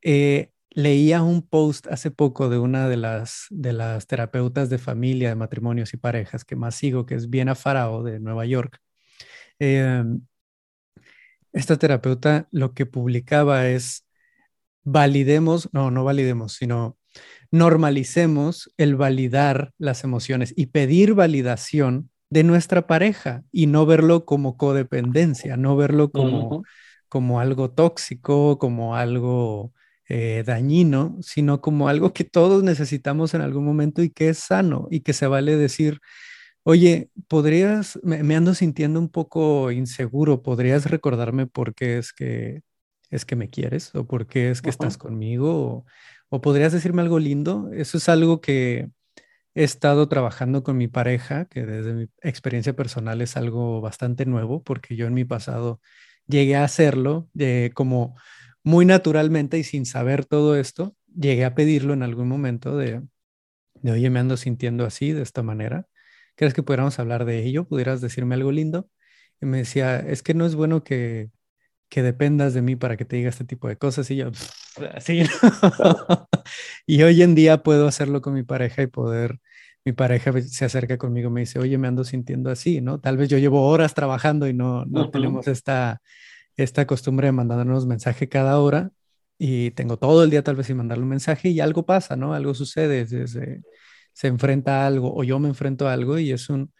Eh, leía un post hace poco de una de las, de las terapeutas de familia, de matrimonios y parejas que más sigo, que es Viena Farao de Nueva York. Em, esta terapeuta lo que publicaba es validemos, no, no validemos, sino normalicemos el validar las emociones y pedir validación de nuestra pareja y no verlo como codependencia, no verlo como, como algo tóxico, como algo eh, dañino, sino como algo que todos necesitamos en algún momento y que es sano y que se vale decir, Oye, ¿podrías, me, ando sintiendo un poco inseguro, ¿podrías recordarme por qué es que, es que me quieres o por qué es que estás conmigo? O, podrías decirme algo lindo? Eso es algo que he estado trabajando con mi pareja, que desde mi experiencia personal es algo bastante nuevo, porque yo en mi pasado llegué a hacerlo de como muy naturalmente y sin saber todo esto, llegué a pedirlo en algún momento de, de oye, me ando sintiendo así, de esta manera. ¿Crees que pudiéramos hablar de ello? ¿Pudieras decirme algo lindo? Y me decía, es que no es bueno que, que dependas de mí para que te diga este tipo de cosas. Y yo, así. y hoy en día puedo hacerlo con mi pareja y poder, mi pareja se acerca conmigo y me dice, oye, me ando sintiendo así, ¿no? Tal vez yo llevo horas trabajando y no, no tenemos esta, esta costumbre de mandarnos mensaje cada hora y tengo todo el día tal vez sin mandarle un mensaje y algo pasa, ¿no? Algo sucede desde se enfrenta a algo o yo me enfrento a algo y es un,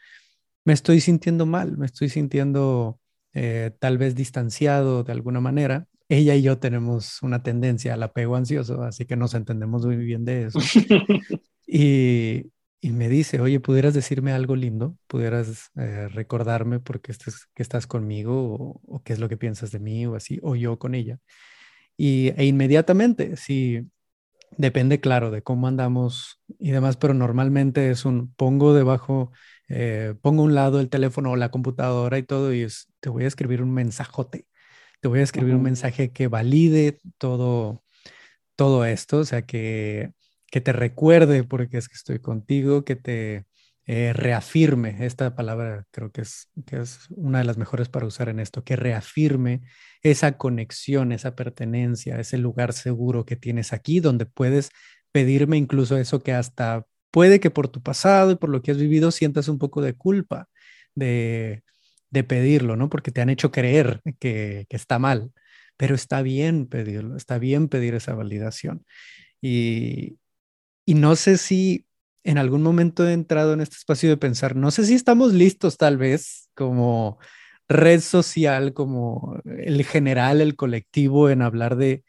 me estoy sintiendo mal, me estoy sintiendo eh, tal vez distanciado de alguna manera ella y yo tenemos una tendencia al apego ansioso, así que nos entendemos muy bien de eso. y, y me dice, oye, ¿pudieras decirme algo lindo? ¿Pudieras eh, recordarme por qué estás, que estás conmigo o, qué es lo que piensas de mí o así, o yo con ella? Y, e inmediatamente, sí, depende, claro, de cómo andamos y demás, pero normalmente es un pongo debajo, eh, pongo a un lado el teléfono o la computadora y todo y es, te voy a escribir un mensajote, te voy a escribir un mensaje que valide todo, todo esto, o sea, que que te recuerde porque es que estoy contigo, que te eh, reafirme, esta palabra creo que es, que es una de las mejores para usar en esto, que reafirme esa conexión, esa pertenencia, ese lugar seguro que tienes aquí, donde puedes pedirme incluso eso que hasta puede que por tu pasado y por lo que has vivido sientas un poco de culpa de, de pedirlo, ¿no? Porque te han hecho creer que, que está mal, pero está bien pedirlo, está bien pedir esa validación. Y, y no sé si en algún momento he entrado en este espacio de pensar, no sé si estamos listos tal vez como red social, como el general, el colectivo, en hablar de,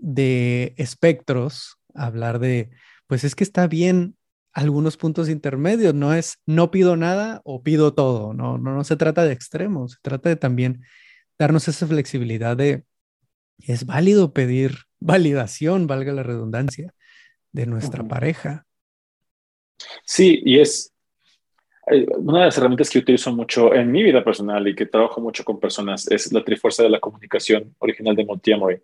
de espectros, hablar de, pues es que está bien algunos puntos intermedios, no es no pido nada o pido todo, no, no, no se trata de extremos, se trata de también darnos esa flexibilidad de, es válido pedir validación, valga la redundancia, de nuestra pareja. Sí, y es eh, una de las herramientas que utilizo mucho en mi vida personal y que trabajo mucho con personas es la trifuerza de la comunicación original de Montgomery.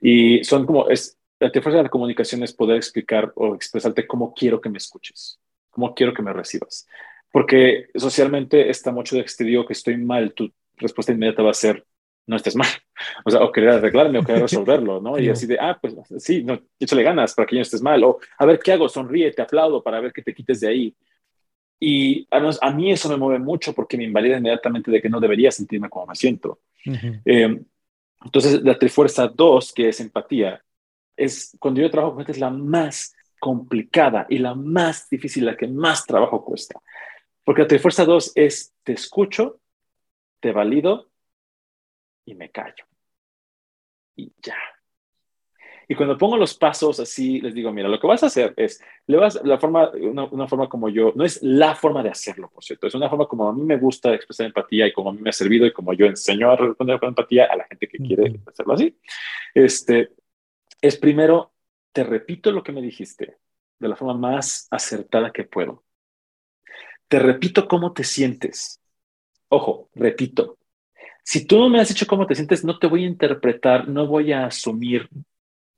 Y son como, es, la trifuerza de la comunicación es poder explicar o expresarte cómo quiero que me escuches, cómo quiero que me recibas. Porque socialmente está mucho de que te digo que estoy mal, tu respuesta inmediata va a ser, no estés mal. O sea, o querer arreglarme o querer resolverlo, ¿no? Y así de, ah, pues sí, no, échale ganas para que no estés mal. O a ver qué hago, sonríe, te aplaudo para ver que te quites de ahí. Y a, mí eso me mueve mucho porque me invalida inmediatamente de que no debería sentirme como me siento. Eh, entonces, la Trifuerza 2, que es empatía, es cuando yo trabajo con gente, es la más complicada y la más difícil, la que más trabajo cuesta. Porque la Trifuerza 2 es te escucho, te valido y me callo. Y ya. Y cuando pongo los pasos así, les digo, mira, lo que vas a hacer es, le vas, la forma, una, forma como yo, no es la forma de hacerlo, por cierto, es una forma como a mí me gusta expresar empatía y como a mí me ha servido y como yo enseño a responder con empatía a la gente que quiere hacerlo así. Este, es primero, te repito lo que me dijiste de la forma más acertada que puedo. Te repito cómo te sientes. Ojo, repito, si tú no me has dicho cómo te sientes, no te voy a interpretar, no voy a asumir.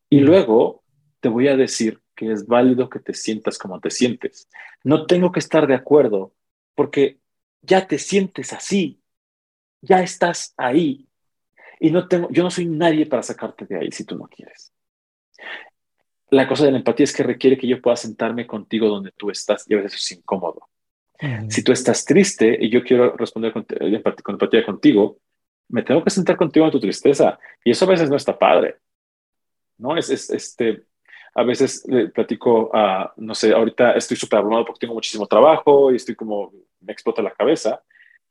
Y luego te voy a decir que es válido que te sientas como te sientes. No tengo que estar de acuerdo porque ya te sientes así, ya estás ahí. Y no tengo, yo no soy nadie para sacarte de ahí si tú no quieres. La cosa de la empatía es que requiere que yo pueda sentarme contigo donde tú estás y a veces es incómodo. Si tú estás triste y yo quiero responder con, con empatía contigo, me tengo que sentar contigo en tu tristeza. Y eso a veces no está padre. ¿No? Es, este, a veces le platico a, no sé, ahorita estoy súper abrumado porque tengo muchísimo trabajo y estoy como, me explota la cabeza.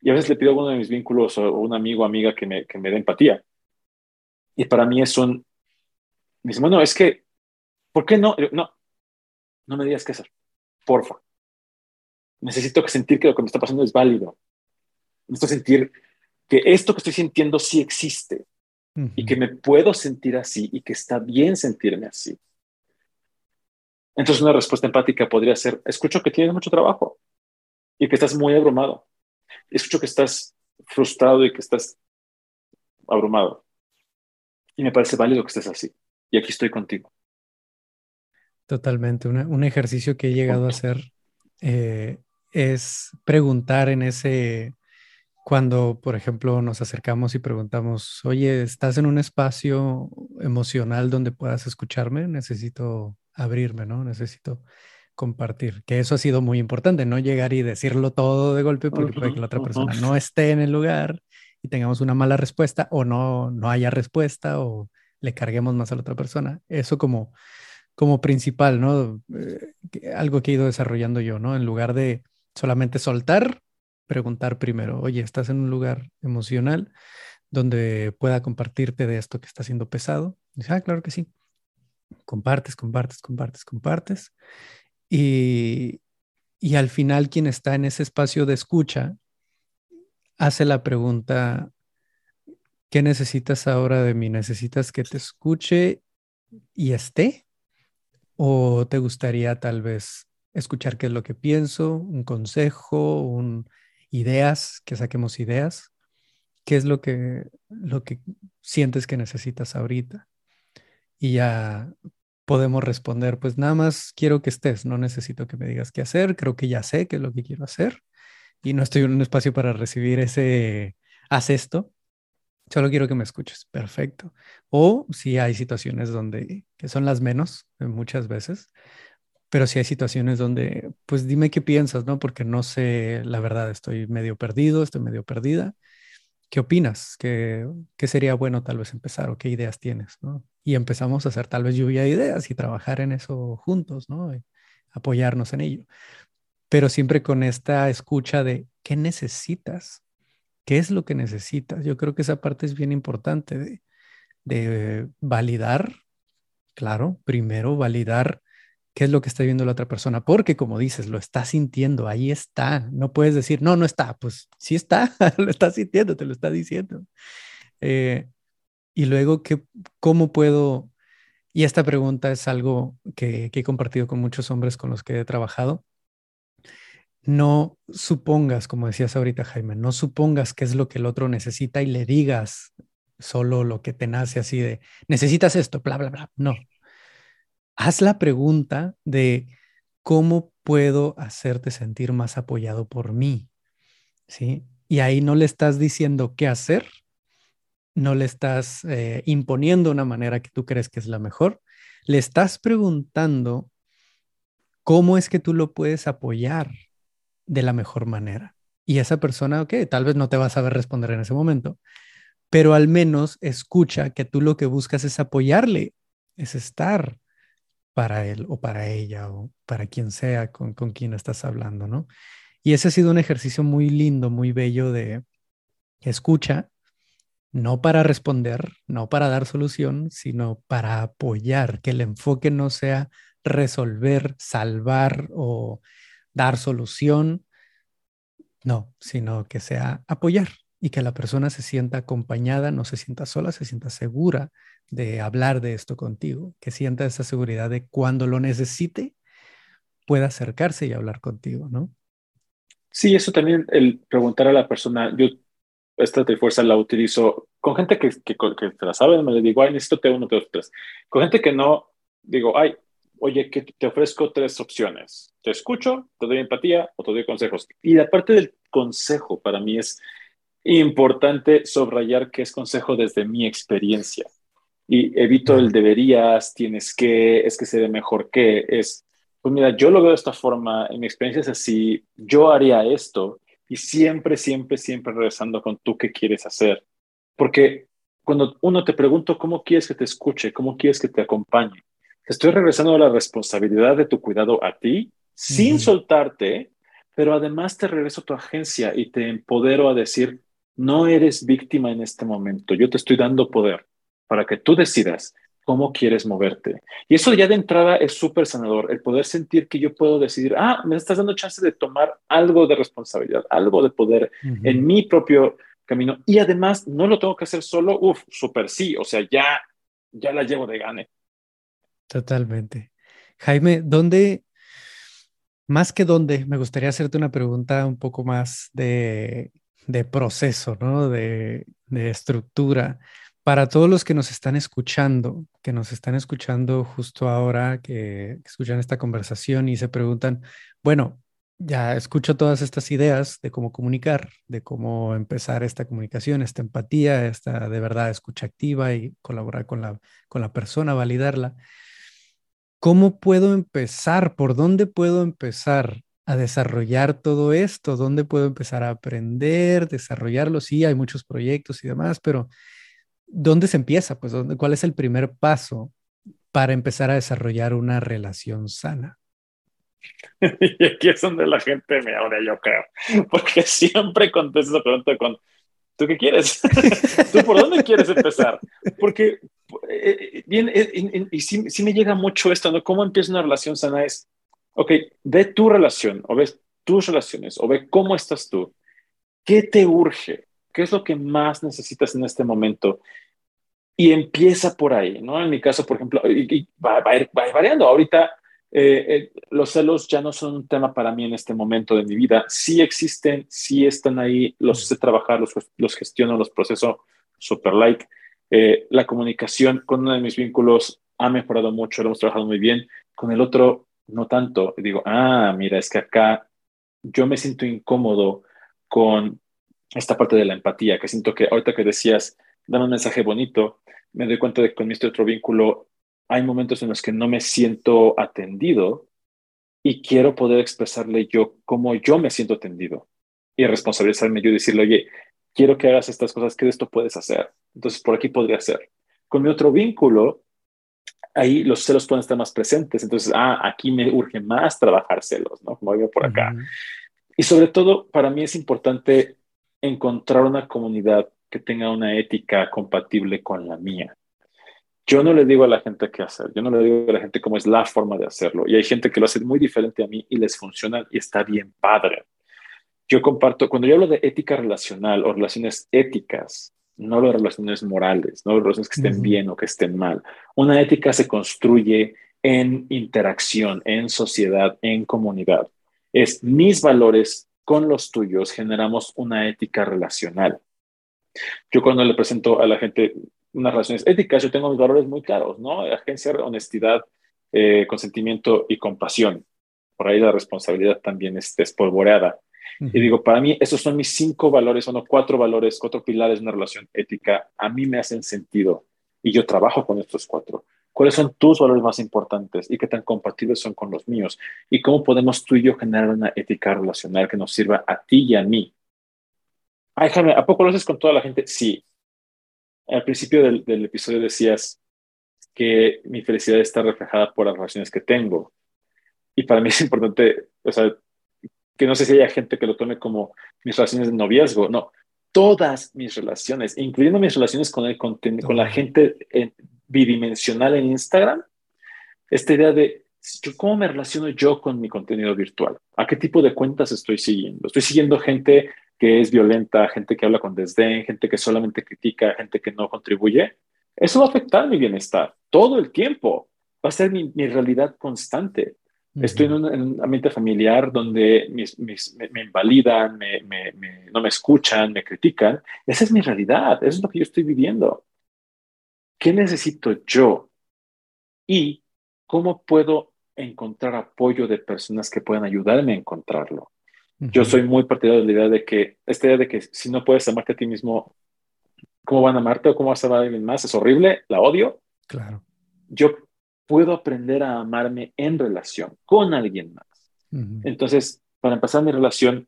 Y a veces le pido a uno de mis vínculos o un amigo o amiga que me, que me dé empatía. Y para mí es un, me dice, bueno, es que, ¿por qué no? No, no me digas qué hacer, porfa. Necesito que sentir que lo que me está pasando es válido. Necesito sentir que esto que estoy sintiendo sí existe y que me puedo sentir así y que está bien sentirme así. Entonces una respuesta empática podría ser, escucho que tienes mucho trabajo y que estás muy abrumado. Escucho que estás frustrado y que estás abrumado. Y me parece válido que estés así. Y aquí estoy contigo. Totalmente. un ejercicio que he llegado a hacer eh, es preguntar en ese cuando, por ejemplo, nos acercamos y preguntamos, oye, ¿estás en un espacio emocional donde puedas escucharme? Necesito abrirme, ¿no? Necesito compartir, que eso ha sido muy importante, no llegar y decirlo todo de golpe porque puede que la otra persona no esté en el lugar y tengamos una mala respuesta o no, no haya respuesta o le carguemos más a la otra persona. Eso como, como principal, ¿no? Eh, algo que he ido desarrollando yo, ¿no? En lugar de solamente soltar, preguntar primero, oye, ¿estás en un lugar emocional donde pueda compartirte de esto que está siendo pesado. Dice, ah, claro que sí. Compartes, compartes, compartes, compartes. Y, y al final quien está en ese espacio de escucha hace la pregunta, ¿qué necesitas ahora de mí? ¿Necesitas que te escuche y esté? ¿O te gustaría tal vez escuchar qué es lo que pienso, un consejo, un, ideas, que saquemos ideas? ¿Qué es lo que, lo que sientes que necesitas ahorita? Y ya podemos responder, pues nada más quiero que estés, no necesito que me digas qué hacer, creo que ya sé qué es lo que quiero hacer y no estoy en un espacio para recibir ese, haz esto, solo quiero que me escuches, perfecto. O si hay situaciones donde, que son las menos eh, muchas veces, pero si hay situaciones donde, pues dime qué piensas, ¿no? Porque no sé, la verdad, estoy medio perdido, estoy medio perdida ¿Qué opinas? ¿Qué, ¿Qué, sería bueno tal vez empezar o qué ideas tienes? ¿no? Y empezamos a hacer tal vez lluvia de ideas y trabajar en eso juntos, ¿no? apoyarnos en ello. Pero siempre con esta escucha de qué necesitas, qué es lo que necesitas. Yo creo que esa parte es bien importante de, de validar, claro, primero validar qué es lo que está viendo la otra persona, porque como dices, lo está sintiendo, ahí está, no puedes decir, no, no está, pues sí está, lo está sintiendo, te lo está diciendo. Eh, y luego, ¿qué, ¿cómo puedo? Y esta pregunta es algo que, que he compartido con muchos hombres con los que he trabajado. No supongas, como decías ahorita, Jaime, no supongas qué es lo que el otro necesita y le digas solo lo que te nace así de, necesitas esto, bla, bla, bla. No, haz la pregunta de cómo puedo hacerte sentir más apoyado por mí, ¿sí? Y ahí no le estás diciendo qué hacer, no le estás eh, imponiendo una manera que tú crees que es la mejor, le estás preguntando cómo es que tú lo puedes apoyar de la mejor manera. Y esa persona, ok, tal vez no te va a saber responder en ese momento, pero al menos escucha que tú lo que buscas es apoyarle, es estar, para él o para ella o para quien sea con, con quien estás hablando, ¿no? Y ese ha sido un ejercicio muy lindo, muy bello de escucha, no para responder, no para dar solución, sino para apoyar, que el enfoque no sea resolver, salvar o dar solución, no, sino que sea apoyar y que la persona se sienta acompañada, no se sienta sola, se sienta segura de hablar de esto contigo, que sienta esa seguridad de cuando lo necesite, pueda acercarse y hablar contigo, ¿no? Sí, eso también, el preguntar a la persona, yo esta fuerza la utilizo con gente que, que, que te la sabe, me le digo, ay, necesito te uno, te dos, tres. Con gente que no, digo, ay, oye, que te ofrezco tres opciones. Te escucho, te doy empatía o te doy consejos. Y la parte del consejo para mí es importante subrayar que es consejo desde mi experiencia y evito el deberías, tienes que, es que se ve mejor que, es, pues mira, yo lo veo de esta forma, en mi experiencia es así, yo haría esto y siempre, siempre, siempre regresando con tú qué quieres hacer. Porque cuando uno te pregunta cómo quieres que te escuche, cómo quieres que te acompañe, te estoy regresando a la responsabilidad de tu cuidado a ti, sin soltarte, pero además te regreso a tu agencia y te empodero a decir, no eres víctima en este momento, yo te estoy dando poder para que tú decidas cómo quieres moverte. Y eso ya de entrada es súper sanador, el poder sentir que yo puedo decidir, ah, me estás dando chance de tomar algo de responsabilidad, algo de poder en mi propio camino. Y además, no lo tengo que hacer solo, uff, súper sí, o sea, ya, ya la llevo de gane. Totalmente. Jaime, ¿dónde, más que dónde, me gustaría hacerte una pregunta un poco más de, de proceso, ¿no? De, de estructura para todos los que nos están escuchando, que nos están escuchando justo ahora, que, escuchan esta conversación y se preguntan, bueno, ya escucho todas estas ideas de cómo comunicar, de cómo empezar esta comunicación, esta empatía, esta de verdad escucha activa y colaborar con la, con la persona, validarla. ¿Cómo puedo empezar? ¿Por dónde puedo empezar a desarrollar todo esto? ¿Dónde puedo empezar a aprender, desarrollarlo? Sí, hay muchos proyectos y demás, pero ¿dónde se empieza? Pues, ¿cuál es el primer paso para empezar a desarrollar una relación sana? Y aquí es donde la gente me abre, yo creo, porque siempre contesto esa pregunta con, ¿Tú qué quieres? ¿Tú por dónde quieres empezar? Porque eh, bien, eh, y sí, me llega mucho esto, ¿no? ¿Cómo empieza una relación sana? Es, ok, ve tu relación, o ves tus relaciones, o ve cómo estás tú. ¿Qué te urge? ¿Qué es lo que más necesitas en este momento? Y empieza por ahí, ¿no? En mi caso, por ejemplo, y, va, va, a ir, va, variando. Ahorita eh, los celos ya no son un tema para mí en este momento de mi vida. Sí existen, sí están ahí, los sé trabajar, los, los gestiono, los proceso super like. Eh, la comunicación con uno de mis vínculos ha mejorado mucho, lo hemos trabajado muy bien. Con el otro, no tanto. Digo, ah, mira, es que acá yo me siento incómodo con esta parte de la empatía, que siento que ahorita que decías, dame un mensaje bonito, me doy cuenta de que con este otro vínculo hay momentos en los que no me siento atendido y quiero poder expresarle yo cómo yo me siento atendido y responsabilizarme yo y decirle, oye, quiero que hagas estas cosas, ¿qué de esto puedes hacer? Entonces, por aquí podría ser. Con mi otro vínculo, ahí los celos pueden estar más presentes. Entonces, ah, aquí me urge más trabajar celos, ¿no? Como digo por acá. Y sobre todo, para mí es importante encontrar una comunidad que tenga una ética compatible con la mía. Yo no le digo a la gente qué hacer, yo no le digo a la gente cómo es la forma de hacerlo. Y hay gente que lo hace muy diferente a mí y les funciona y está bien padre yo comparto, cuando yo hablo de ética relacional o relaciones éticas, no de relaciones morales, no de relaciones que estén bien o que estén mal. Una ética se construye en interacción, en sociedad, en comunidad. Es mis valores con los tuyos generamos una ética relacional. Yo cuando le presento a la gente unas relaciones éticas, yo tengo mis valores muy claros, ¿no? Agencia, honestidad, eh, consentimiento y compasión. Por ahí la responsabilidad también es despolvoreada. Y digo, para mí, esos son mis cinco valores, son cuatro valores, cuatro pilares de una relación ética. A mí me hacen sentido y yo trabajo con estos cuatro. ¿Cuáles son tus valores más importantes y qué tan compatibles son con los míos? ¿Y cómo podemos tú y yo generar una ética relacional que nos sirva a ti y a mí? Ay, Jaime, ¿a poco lo haces con toda la gente? Sí. Al principio del, del episodio decías que mi felicidad está reflejada por las relaciones que tengo. Y para mí es importante, o sea, que no sé si haya gente que lo tome como mis relaciones de noviazgo, no, todas mis relaciones, incluyendo mis relaciones con, el, con, con la gente bidimensional en Instagram, esta idea de cómo me relaciono yo con mi contenido virtual, a qué tipo de cuentas estoy siguiendo. Estoy siguiendo gente que es violenta, gente que habla con desdén, gente que solamente critica, gente que no contribuye. Eso va a afectar mi bienestar todo el tiempo. Va a ser mi, mi realidad constante. Estoy en un, ambiente familiar donde me, invalidan, no me escuchan, me critican. Esa es mi realidad, eso es lo que yo estoy viviendo. ¿Qué necesito yo? Y cómo puedo encontrar apoyo de personas que puedan ayudarme a encontrarlo. Yo soy muy partidario de la idea de que, esta idea de que si no puedes amarte a ti mismo, ¿cómo van a amarte o cómo vas a amar a alguien más? Es horrible, la odio. Claro. Yo puedo aprender a amarme en relación con alguien más. Entonces, para empezar mi relación,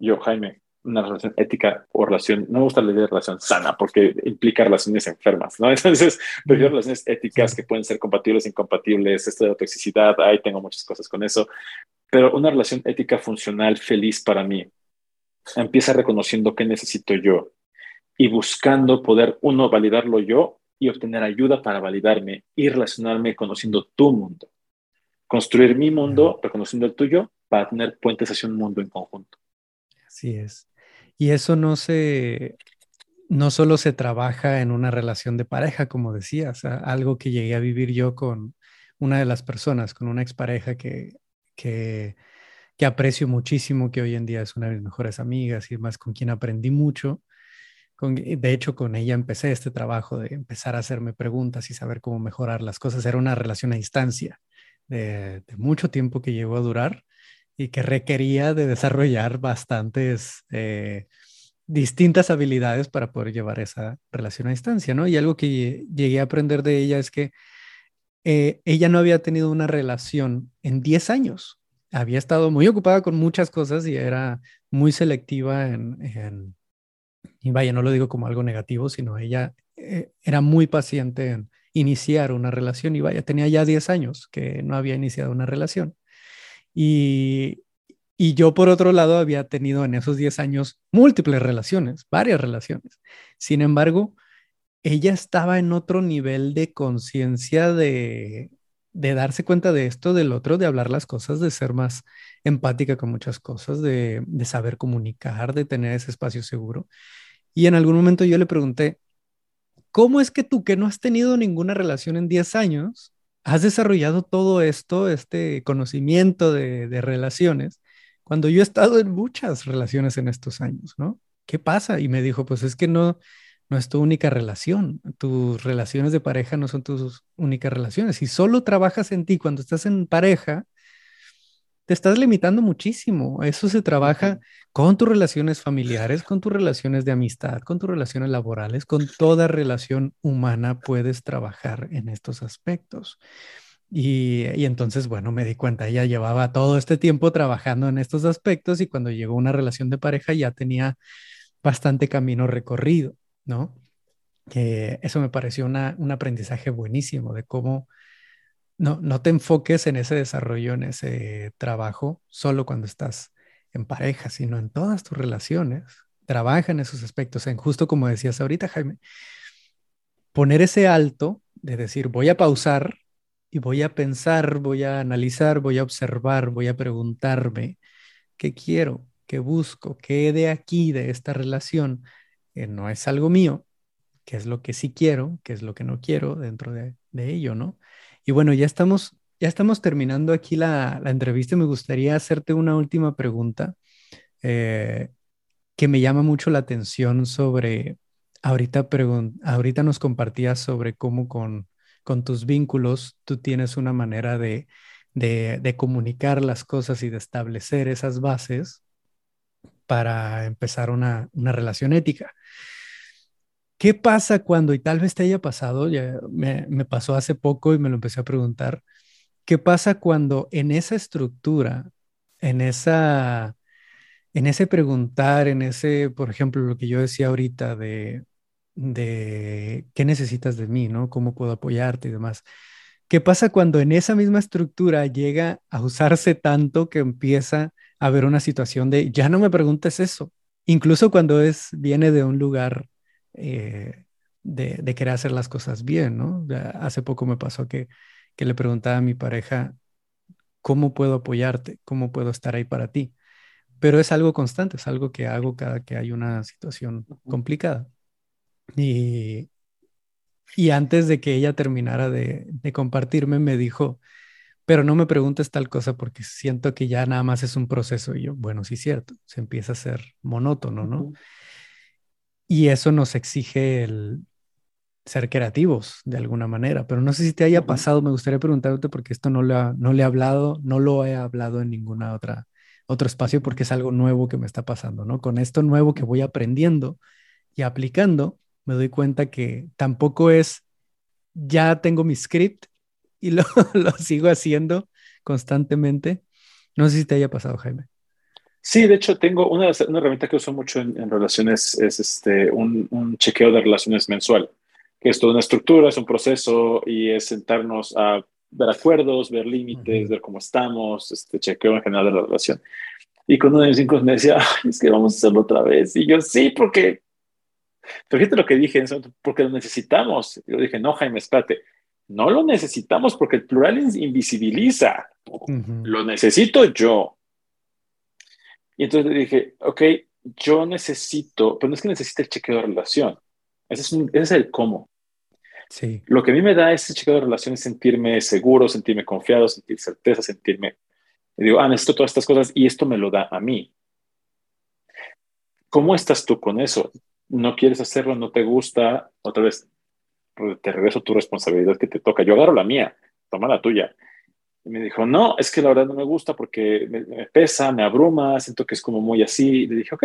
yo, Jaime, una relación ética o relación, no me gusta la idea de relación sana porque implica relaciones enfermas, ¿no? Entonces, prefiero relaciones éticas que pueden ser compatibles, incompatibles, esto de la toxicidad, ahí tengo muchas cosas con eso, pero una relación ética funcional, feliz para mí, empieza reconociendo qué necesito yo y buscando poder, uno, validarlo yo y obtener ayuda para validarme y relacionarme conociendo tu mundo. Construir mi mundo, reconociendo el tuyo, para tener puentes hacia un mundo en conjunto. Así es. Y eso no se, no solo se trabaja en una relación de pareja, como decías, algo que llegué a vivir yo con una de las personas, con una expareja que, que, que aprecio muchísimo, que hoy en día es una de mis mejores amigas y más con quien aprendí mucho de hecho, con ella empecé este trabajo de empezar a hacerme preguntas y saber cómo mejorar las cosas. Era una relación a distancia de, mucho tiempo que llegó a durar y que requería de desarrollar bastantes eh, distintas habilidades para poder llevar esa relación a distancia, ¿no? Y algo que llegué a aprender de ella es que eh, ella no había tenido una relación en 10 años. Había estado muy ocupada con muchas cosas y era muy selectiva en y vaya, no lo digo como algo negativo, sino ella eh, era muy paciente en iniciar una relación y vaya, tenía ya 10 años que no había iniciado una relación. Y, Y yo, por otro lado, había tenido en esos 10 años múltiples relaciones, varias relaciones. Sin embargo, ella estaba en otro nivel de conciencia de, de darse cuenta de esto, del otro, de hablar las cosas, de ser más empática con muchas cosas, de, de saber comunicar, de tener ese espacio seguro. Y en algún momento yo le pregunté, ¿cómo es que tú que no has tenido ninguna relación en 10 años, has desarrollado todo esto, este conocimiento de, de relaciones, cuando yo he estado en muchas relaciones en estos años, ¿no? ¿Qué pasa? Y me dijo, pues es que no, no es tu única relación. Tus relaciones de pareja no son tus únicas relaciones. Si solo trabajas en ti cuando estás en pareja, te estás limitando muchísimo. Eso se trabaja con tus relaciones familiares, con tus relaciones de amistad, con tus relaciones laborales, con toda relación humana puedes trabajar en estos aspectos. Y, y, entonces, bueno, me di cuenta, ella llevaba todo este tiempo trabajando en estos aspectos y cuando llegó una relación de pareja ya tenía bastante camino recorrido. ¿No? Que eso me pareció un aprendizaje buenísimo de cómo no, no te enfoques en ese desarrollo, en ese trabajo, solo cuando estás en pareja, sino en todas tus relaciones. Trabaja en esos aspectos, en justo como decías ahorita, Jaime, poner ese alto de decir, voy a pausar y voy a pensar, voy a analizar, voy a observar, voy a preguntarme qué quiero, qué busco, qué de aquí, de esta relación, no es algo mío, qué es lo que sí quiero, qué es lo que no quiero dentro de, ello, ¿no? Y bueno, ya estamos, ya estamos terminando aquí la, la entrevista. Me gustaría hacerte una última pregunta eh, que me llama mucho la atención sobre, ahorita, ahorita nos compartías sobre cómo con, con tus vínculos tú tienes una manera de, de, de comunicar las cosas y de establecer esas bases para empezar una, una relación ética. ¿Qué pasa cuando, y tal vez te haya pasado, me, me, pasó hace poco y me lo empecé a preguntar, ¿qué pasa cuando en esa estructura, en esa, en ese preguntar, en ese, por ejemplo, lo que yo decía ahorita de, de qué necesitas de mí, ¿no? ¿Cómo puedo apoyarte y demás? ¿Qué pasa cuando en esa misma estructura llega a usarse tanto que empieza haber una situación de ya no me preguntes eso? Incluso cuando es, viene de un lugar eh, de, querer hacer las cosas bien, ¿no? Hace poco me pasó que, que le preguntaba a mi pareja, ¿cómo puedo apoyarte? ¿Cómo puedo estar ahí para ti? Pero es algo constante, es algo que hago cada que hay una situación complicada. Y, y antes de que ella terminara de, de, compartirme, me dijo, pero no me preguntes tal cosa porque siento que ya nada más es un proceso. Y yo, bueno, sí, cierto, se empieza a ser monótono, ¿no? Y eso nos exige el ser creativos de alguna manera, pero no sé si te haya pasado, me gustaría preguntarte porque esto no, lo no le he hablado, no lo he hablado en ninguna otra otro espacio porque es algo nuevo que me está pasando, ¿no? Con esto nuevo que voy aprendiendo y aplicando, me doy cuenta que tampoco es, ya tengo mi script y lo, lo sigo haciendo constantemente. No sé si te haya pasado, Jaime. Sí, de hecho tengo una, una herramienta que uso mucho en, relaciones, es este, un, un, chequeo de relaciones mensual, que es toda una estructura, es un proceso y es sentarnos a ver acuerdos, ver límites, ver cómo estamos, este chequeo en general de la relación. Y con uno de mis hijos me decía, es que vamos a hacerlo otra vez. Y yo, sí, porque, pero fíjate lo que dije, porque lo necesitamos. Y yo dije, no, Jaime, espérate, no lo necesitamos porque el plural invisibiliza. Lo necesito yo. Y entonces le dije, ok, yo necesito, pero no es que necesite el chequeo de relación, ese es, ese es el cómo. Sí. Lo que a mí me da ese chequeo de relación es sentirme seguro, sentirme confiado, sentir certeza, sentirme, y digo, ah, necesito todas estas cosas y esto me lo da a mí. ¿Cómo estás tú con eso? ¿No quieres hacerlo? ¿No te gusta? Otra vez, te regreso tu responsabilidad que te toca. Yo agarro la mía, toma la tuya. Y me dijo, no, es que la verdad no me gusta porque me, pesa, me abruma, siento que es como muy así. Y le dije, ok,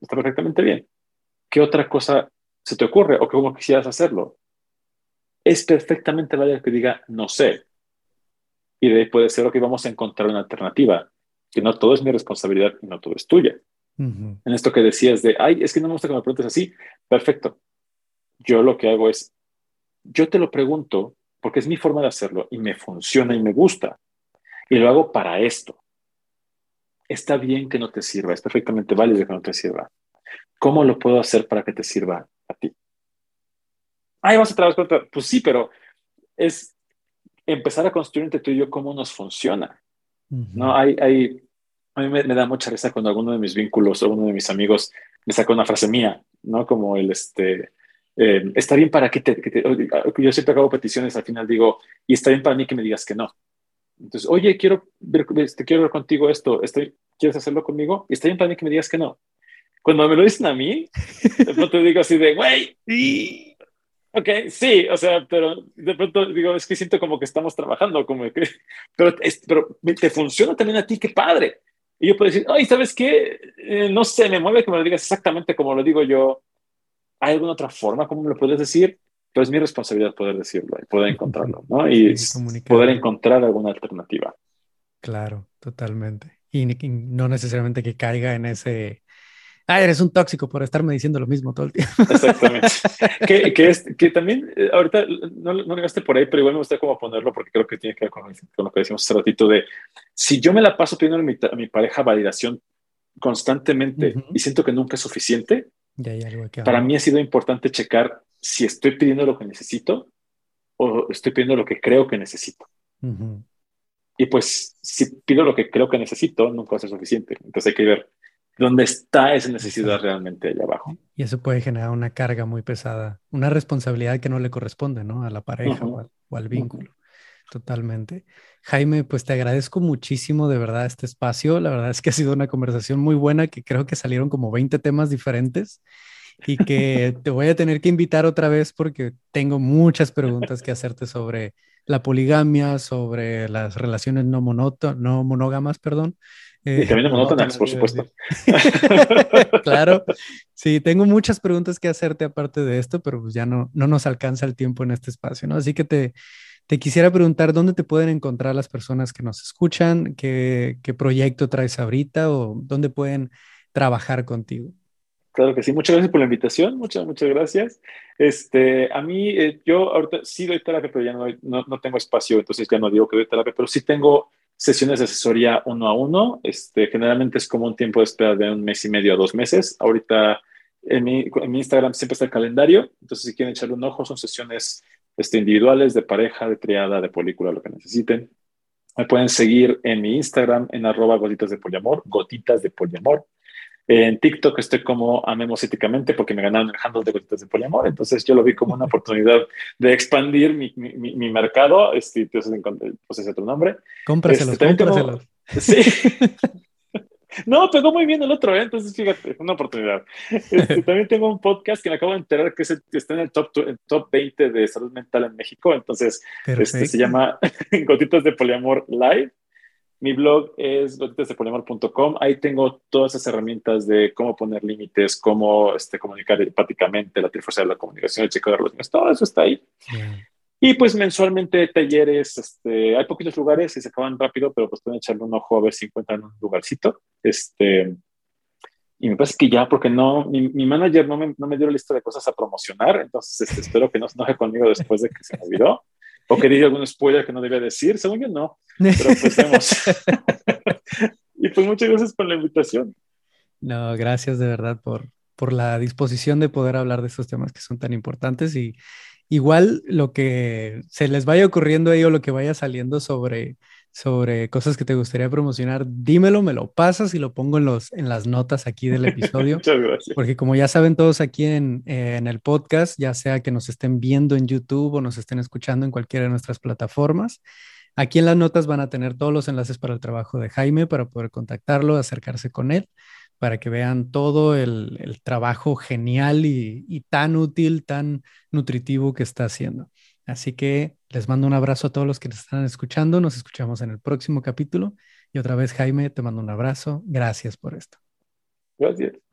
está perfectamente bien. ¿Qué otra cosa se te ocurre o cómo quisieras hacerlo? Es perfectamente válido que diga, no sé. Y de ahí puede ser, que vamos a encontrar una alternativa, que no todo es mi responsabilidad y no todo es tuya. En esto que decías de, ay, es que no me gusta que me preguntes así, perfecto. Yo lo que hago es, yo te lo pregunto porque es mi forma de hacerlo y me funciona y me gusta. Y lo hago para esto. está bien que no te sirva, es perfectamente válido que no te sirva. ¿Cómo lo puedo hacer para que te sirva a ti? Ay, vas a trabajar Pues sí, pero es empezar a construir entre tú y yo cómo nos funciona. ¿no? Hay, hay, a mí me, da mucha risa cuando alguno de mis vínculos o uno de mis amigos me saca una frase mía, ¿no? Como el, este, eh, está bien para que te, que te, Yo siempre hago peticiones, al final digo, y está bien para mí que me digas que no. Entonces, oye, quiero ver, este, quiero ver contigo esto, estoy, ¿quieres hacerlo conmigo? Y está bien para mí que me digas que no. Cuando me lo dicen a mí, de pronto digo así de, güey, sí, ok, sí, o sea, pero de pronto digo, es que siento como que estamos trabajando, como que, pero, pero te funciona también a ti, qué padre. Y yo puedo decir, ay, ¿sabes qué? Eh, no sé, me mueve que me lo digas exactamente como lo digo yo. ¿Hay alguna otra forma como me lo puedes decir? Pero es mi responsabilidad poder decirlo y poder encontrarlo, ¿no? Y poder encontrar alguna alternativa. Claro, totalmente. Y, no necesariamente que caiga en ese, ah, eres un tóxico por estarme diciendo lo mismo todo el tiempo. Exactamente. que, que, es, que también, eh, ahorita no, no llegaste por ahí, pero igual me gusta como ponerlo porque creo que tiene que ver con, lo que decimos hace ratito de, si yo me la paso pidiendo a mi, a mi pareja validación constantemente y siento que nunca es suficiente, para mí ha sido importante checar si estoy pidiendo lo que necesito o estoy pidiendo lo que creo que necesito. Y pues si pido lo que creo que necesito, nunca va a ser suficiente. Entonces hay que ver dónde está esa necesidad realmente allá abajo. Y eso puede generar una carga muy pesada, una responsabilidad que no le corresponde, ¿no? A la pareja o, al, vínculo. Totalmente. Jaime, pues te agradezco muchísimo de verdad este espacio. La verdad es que ha sido una conversación muy buena, que creo que salieron como 20 temas diferentes y que te voy a tener que invitar otra vez porque tengo muchas preguntas que hacerte sobre la poligamia, sobre las relaciones no, no monógamas, perdón. y eh, también monótonas, por supuesto. claro, sí, tengo muchas preguntas que hacerte aparte de esto, pero pues ya no, no nos alcanza el tiempo en este espacio, ¿no? Así que te, te quisiera preguntar dónde te pueden encontrar las personas que nos escuchan, qué, proyecto traes ahorita o dónde pueden trabajar contigo. Claro que sí, muchas gracias por la invitación, muchas, muchas gracias. Este, a mí, eh, yo ahorita sí doy terapia, pero ya no, no, no, tengo espacio, entonces ya no digo que doy terapia, pero sí tengo sesiones de asesoría uno a uno. Este, generalmente es como un tiempo de espera de un mes y medio a dos meses. Ahorita en mi, en mi Instagram siempre está el calendario, entonces si quieren echarle un ojo, son sesiones este, individuales, de pareja, de triada, de película, lo que necesiten. Me pueden seguir en mi Instagram en arroba gotitas de poliamor, gotitas de poliamor. En TikTok estoy como amemos éticamente porque me ganaron el handle de gotitas de poliamor. Entonces yo lo vi como una oportunidad de expandir mi, mi, mi, mercado. Este, entonces, pues ese otro nombre. Cómpraselos, este, cómpraselos. sí. No, pegó muy bien el otro, ¿eh? entonces fíjate, una oportunidad. Este, también tengo un podcast que me acabo de enterar que está en el top, top 20 de salud mental en México, entonces este, se llama Gotitas de Poliamor Live. Mi blog es gotitasdepoliamor.com. Ahí tengo todas esas herramientas de cómo poner límites, cómo este, comunicar empáticamente, la trifuerza de la comunicación, el chequeo de relaciones, todo eso está ahí. Y pues mensualmente talleres, este, hay poquitos lugares y se acaban rápido, pero pues pueden echarle un ojo a ver si encuentran un lugarcito. Este, y me parece que ya, porque no, mi, mi manager no me, no me dio la lista de cosas a promocionar, entonces este, espero que no se enoje conmigo después de que se me olvidó. O que diga algún spoiler que no debía decir, según yo no. Pero pues vemos. y pues muchas gracias por la invitación. No, gracias de verdad por, por la disposición de poder hablar de estos temas que son tan importantes y igual lo que se les vaya ocurriendo ahí o lo que vaya saliendo sobre sobre cosas que te gustaría promocionar, dímelo, me lo pasas y lo pongo en, los, en las notas aquí del episodio. Muchas gracias. Porque como ya saben todos aquí en, en, el podcast, ya sea que nos estén viendo en YouTube o nos estén escuchando en cualquiera de nuestras plataformas, aquí en las notas van a tener todos los enlaces para el trabajo de Jaime, para poder contactarlo, acercarse con él, para que vean todo el, el trabajo genial y, y tan útil, tan nutritivo que está haciendo. Así que les mando un abrazo a todos los que nos están escuchando. Nos escuchamos en el próximo capítulo. Y otra vez, Jaime, te mando un abrazo. Gracias por esto. Gracias.